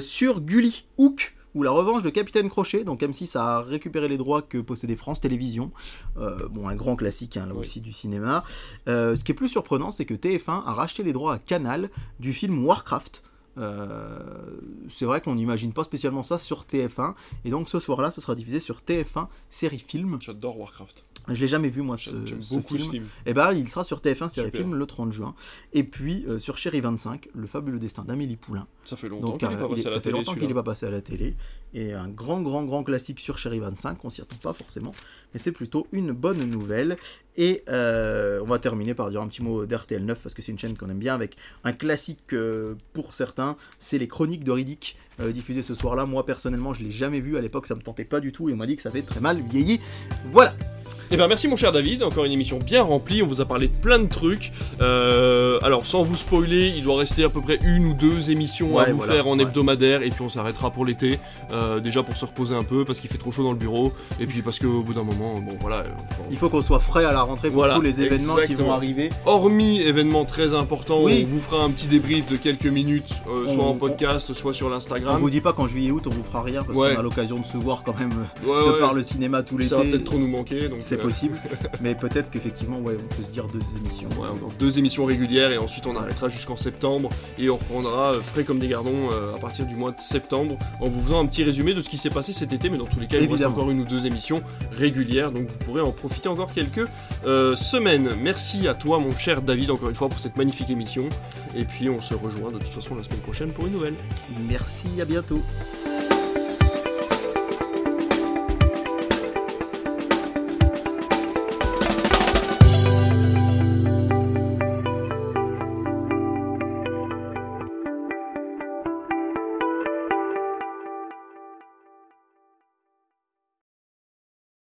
S2: Sur Gully Hook, ou la revanche de Capitaine Crochet, donc M6 a récupéré les droits que possédait France Télévisions. Euh, bon, un grand classique, hein, là
S1: Oui.
S2: aussi, du cinéma. Euh, ce qui est plus surprenant, c'est que TF1 a racheté les droits à Canal du film Warcraft. Euh, c'est vrai qu'on n'imagine pas spécialement ça sur TF1 et donc ce soir-là ce sera diffusé sur TF1 série film
S1: J'adore Warcraft.
S2: je l'ai jamais vu moi ce, ce film.
S1: film.
S2: Et ben il sera sur TF1 série
S1: Super.
S2: film le 30 juin. Et puis euh, sur Chéri 25, le fabuleux destin d'Amélie Poulain.
S1: Ça fait longtemps qu'il est
S2: euh,
S1: pas passé à la télé.
S2: longtemps qu'il
S1: celui-là.
S2: n'est pas passé à la télé. Et un grand grand grand classique sur Chéri 25, on s'y attend pas forcément, mais c'est plutôt une bonne nouvelle. Et euh, on va terminer par dire un petit mot d'RTL 9 parce que c'est une chaîne qu'on aime bien avec un classique euh, pour certains, c'est les chroniques de Riddick euh, diffusées ce soir-là. Moi personnellement je l'ai jamais vu à l'époque, ça me tentait pas du tout et on m'a dit que ça avait très mal vieilli. Voilà.
S1: Eh ben merci mon cher David, encore une émission bien remplie, on vous a parlé de plein de trucs. Euh, alors sans vous spoiler, il doit rester à peu près une ou deux émissions à vous
S2: voilà,
S1: faire en
S2: ouais.
S1: hebdomadaire et puis on s'arrêtera pour l'été, euh, déjà pour se reposer un peu parce qu'il fait trop chaud dans le bureau et puis parce qu'au bout d'un moment, bon voilà. on-
S2: Il faut qu'on soit frais à la rentrée pour
S1: Voilà,
S2: tous les événements qui vont arriver.
S1: Hormis événements très importants,
S2: Oui.
S1: on vous fera un petit débrief de quelques minutes, euh, soit
S2: On-
S1: en podcast, soit sur
S2: On
S1: l'Instagram.
S2: vous dit pas qu'en juillet août on vous fera rien parce
S1: Ouais.
S2: qu'on a l'occasion de se voir quand même de par le cinéma tout l'été.
S1: ça va peut-être trop nous manquer, donc
S2: C'est
S1: euh,
S2: possible, mais peut-être qu'effectivement, ouais, on peut se dire deux émissions.
S1: Ouais, deux émissions régulières et ensuite on arrêtera jusqu'en septembre et on reprendra euh, frais comme des gardons euh, à partir du mois de septembre en vous faisant un petit résumé de ce qui s'est passé cet été mais dans tous les cas il vous reste
S2: Évidemment.
S1: encore une ou deux émissions régulières donc vous pourrez en profiter encore quelques euh, semaines. Merci à toi mon cher David encore une fois pour cette magnifique émission et puis on se rejoint de toute façon la semaine prochaine pour une nouvelle.
S2: Merci, à bientôt.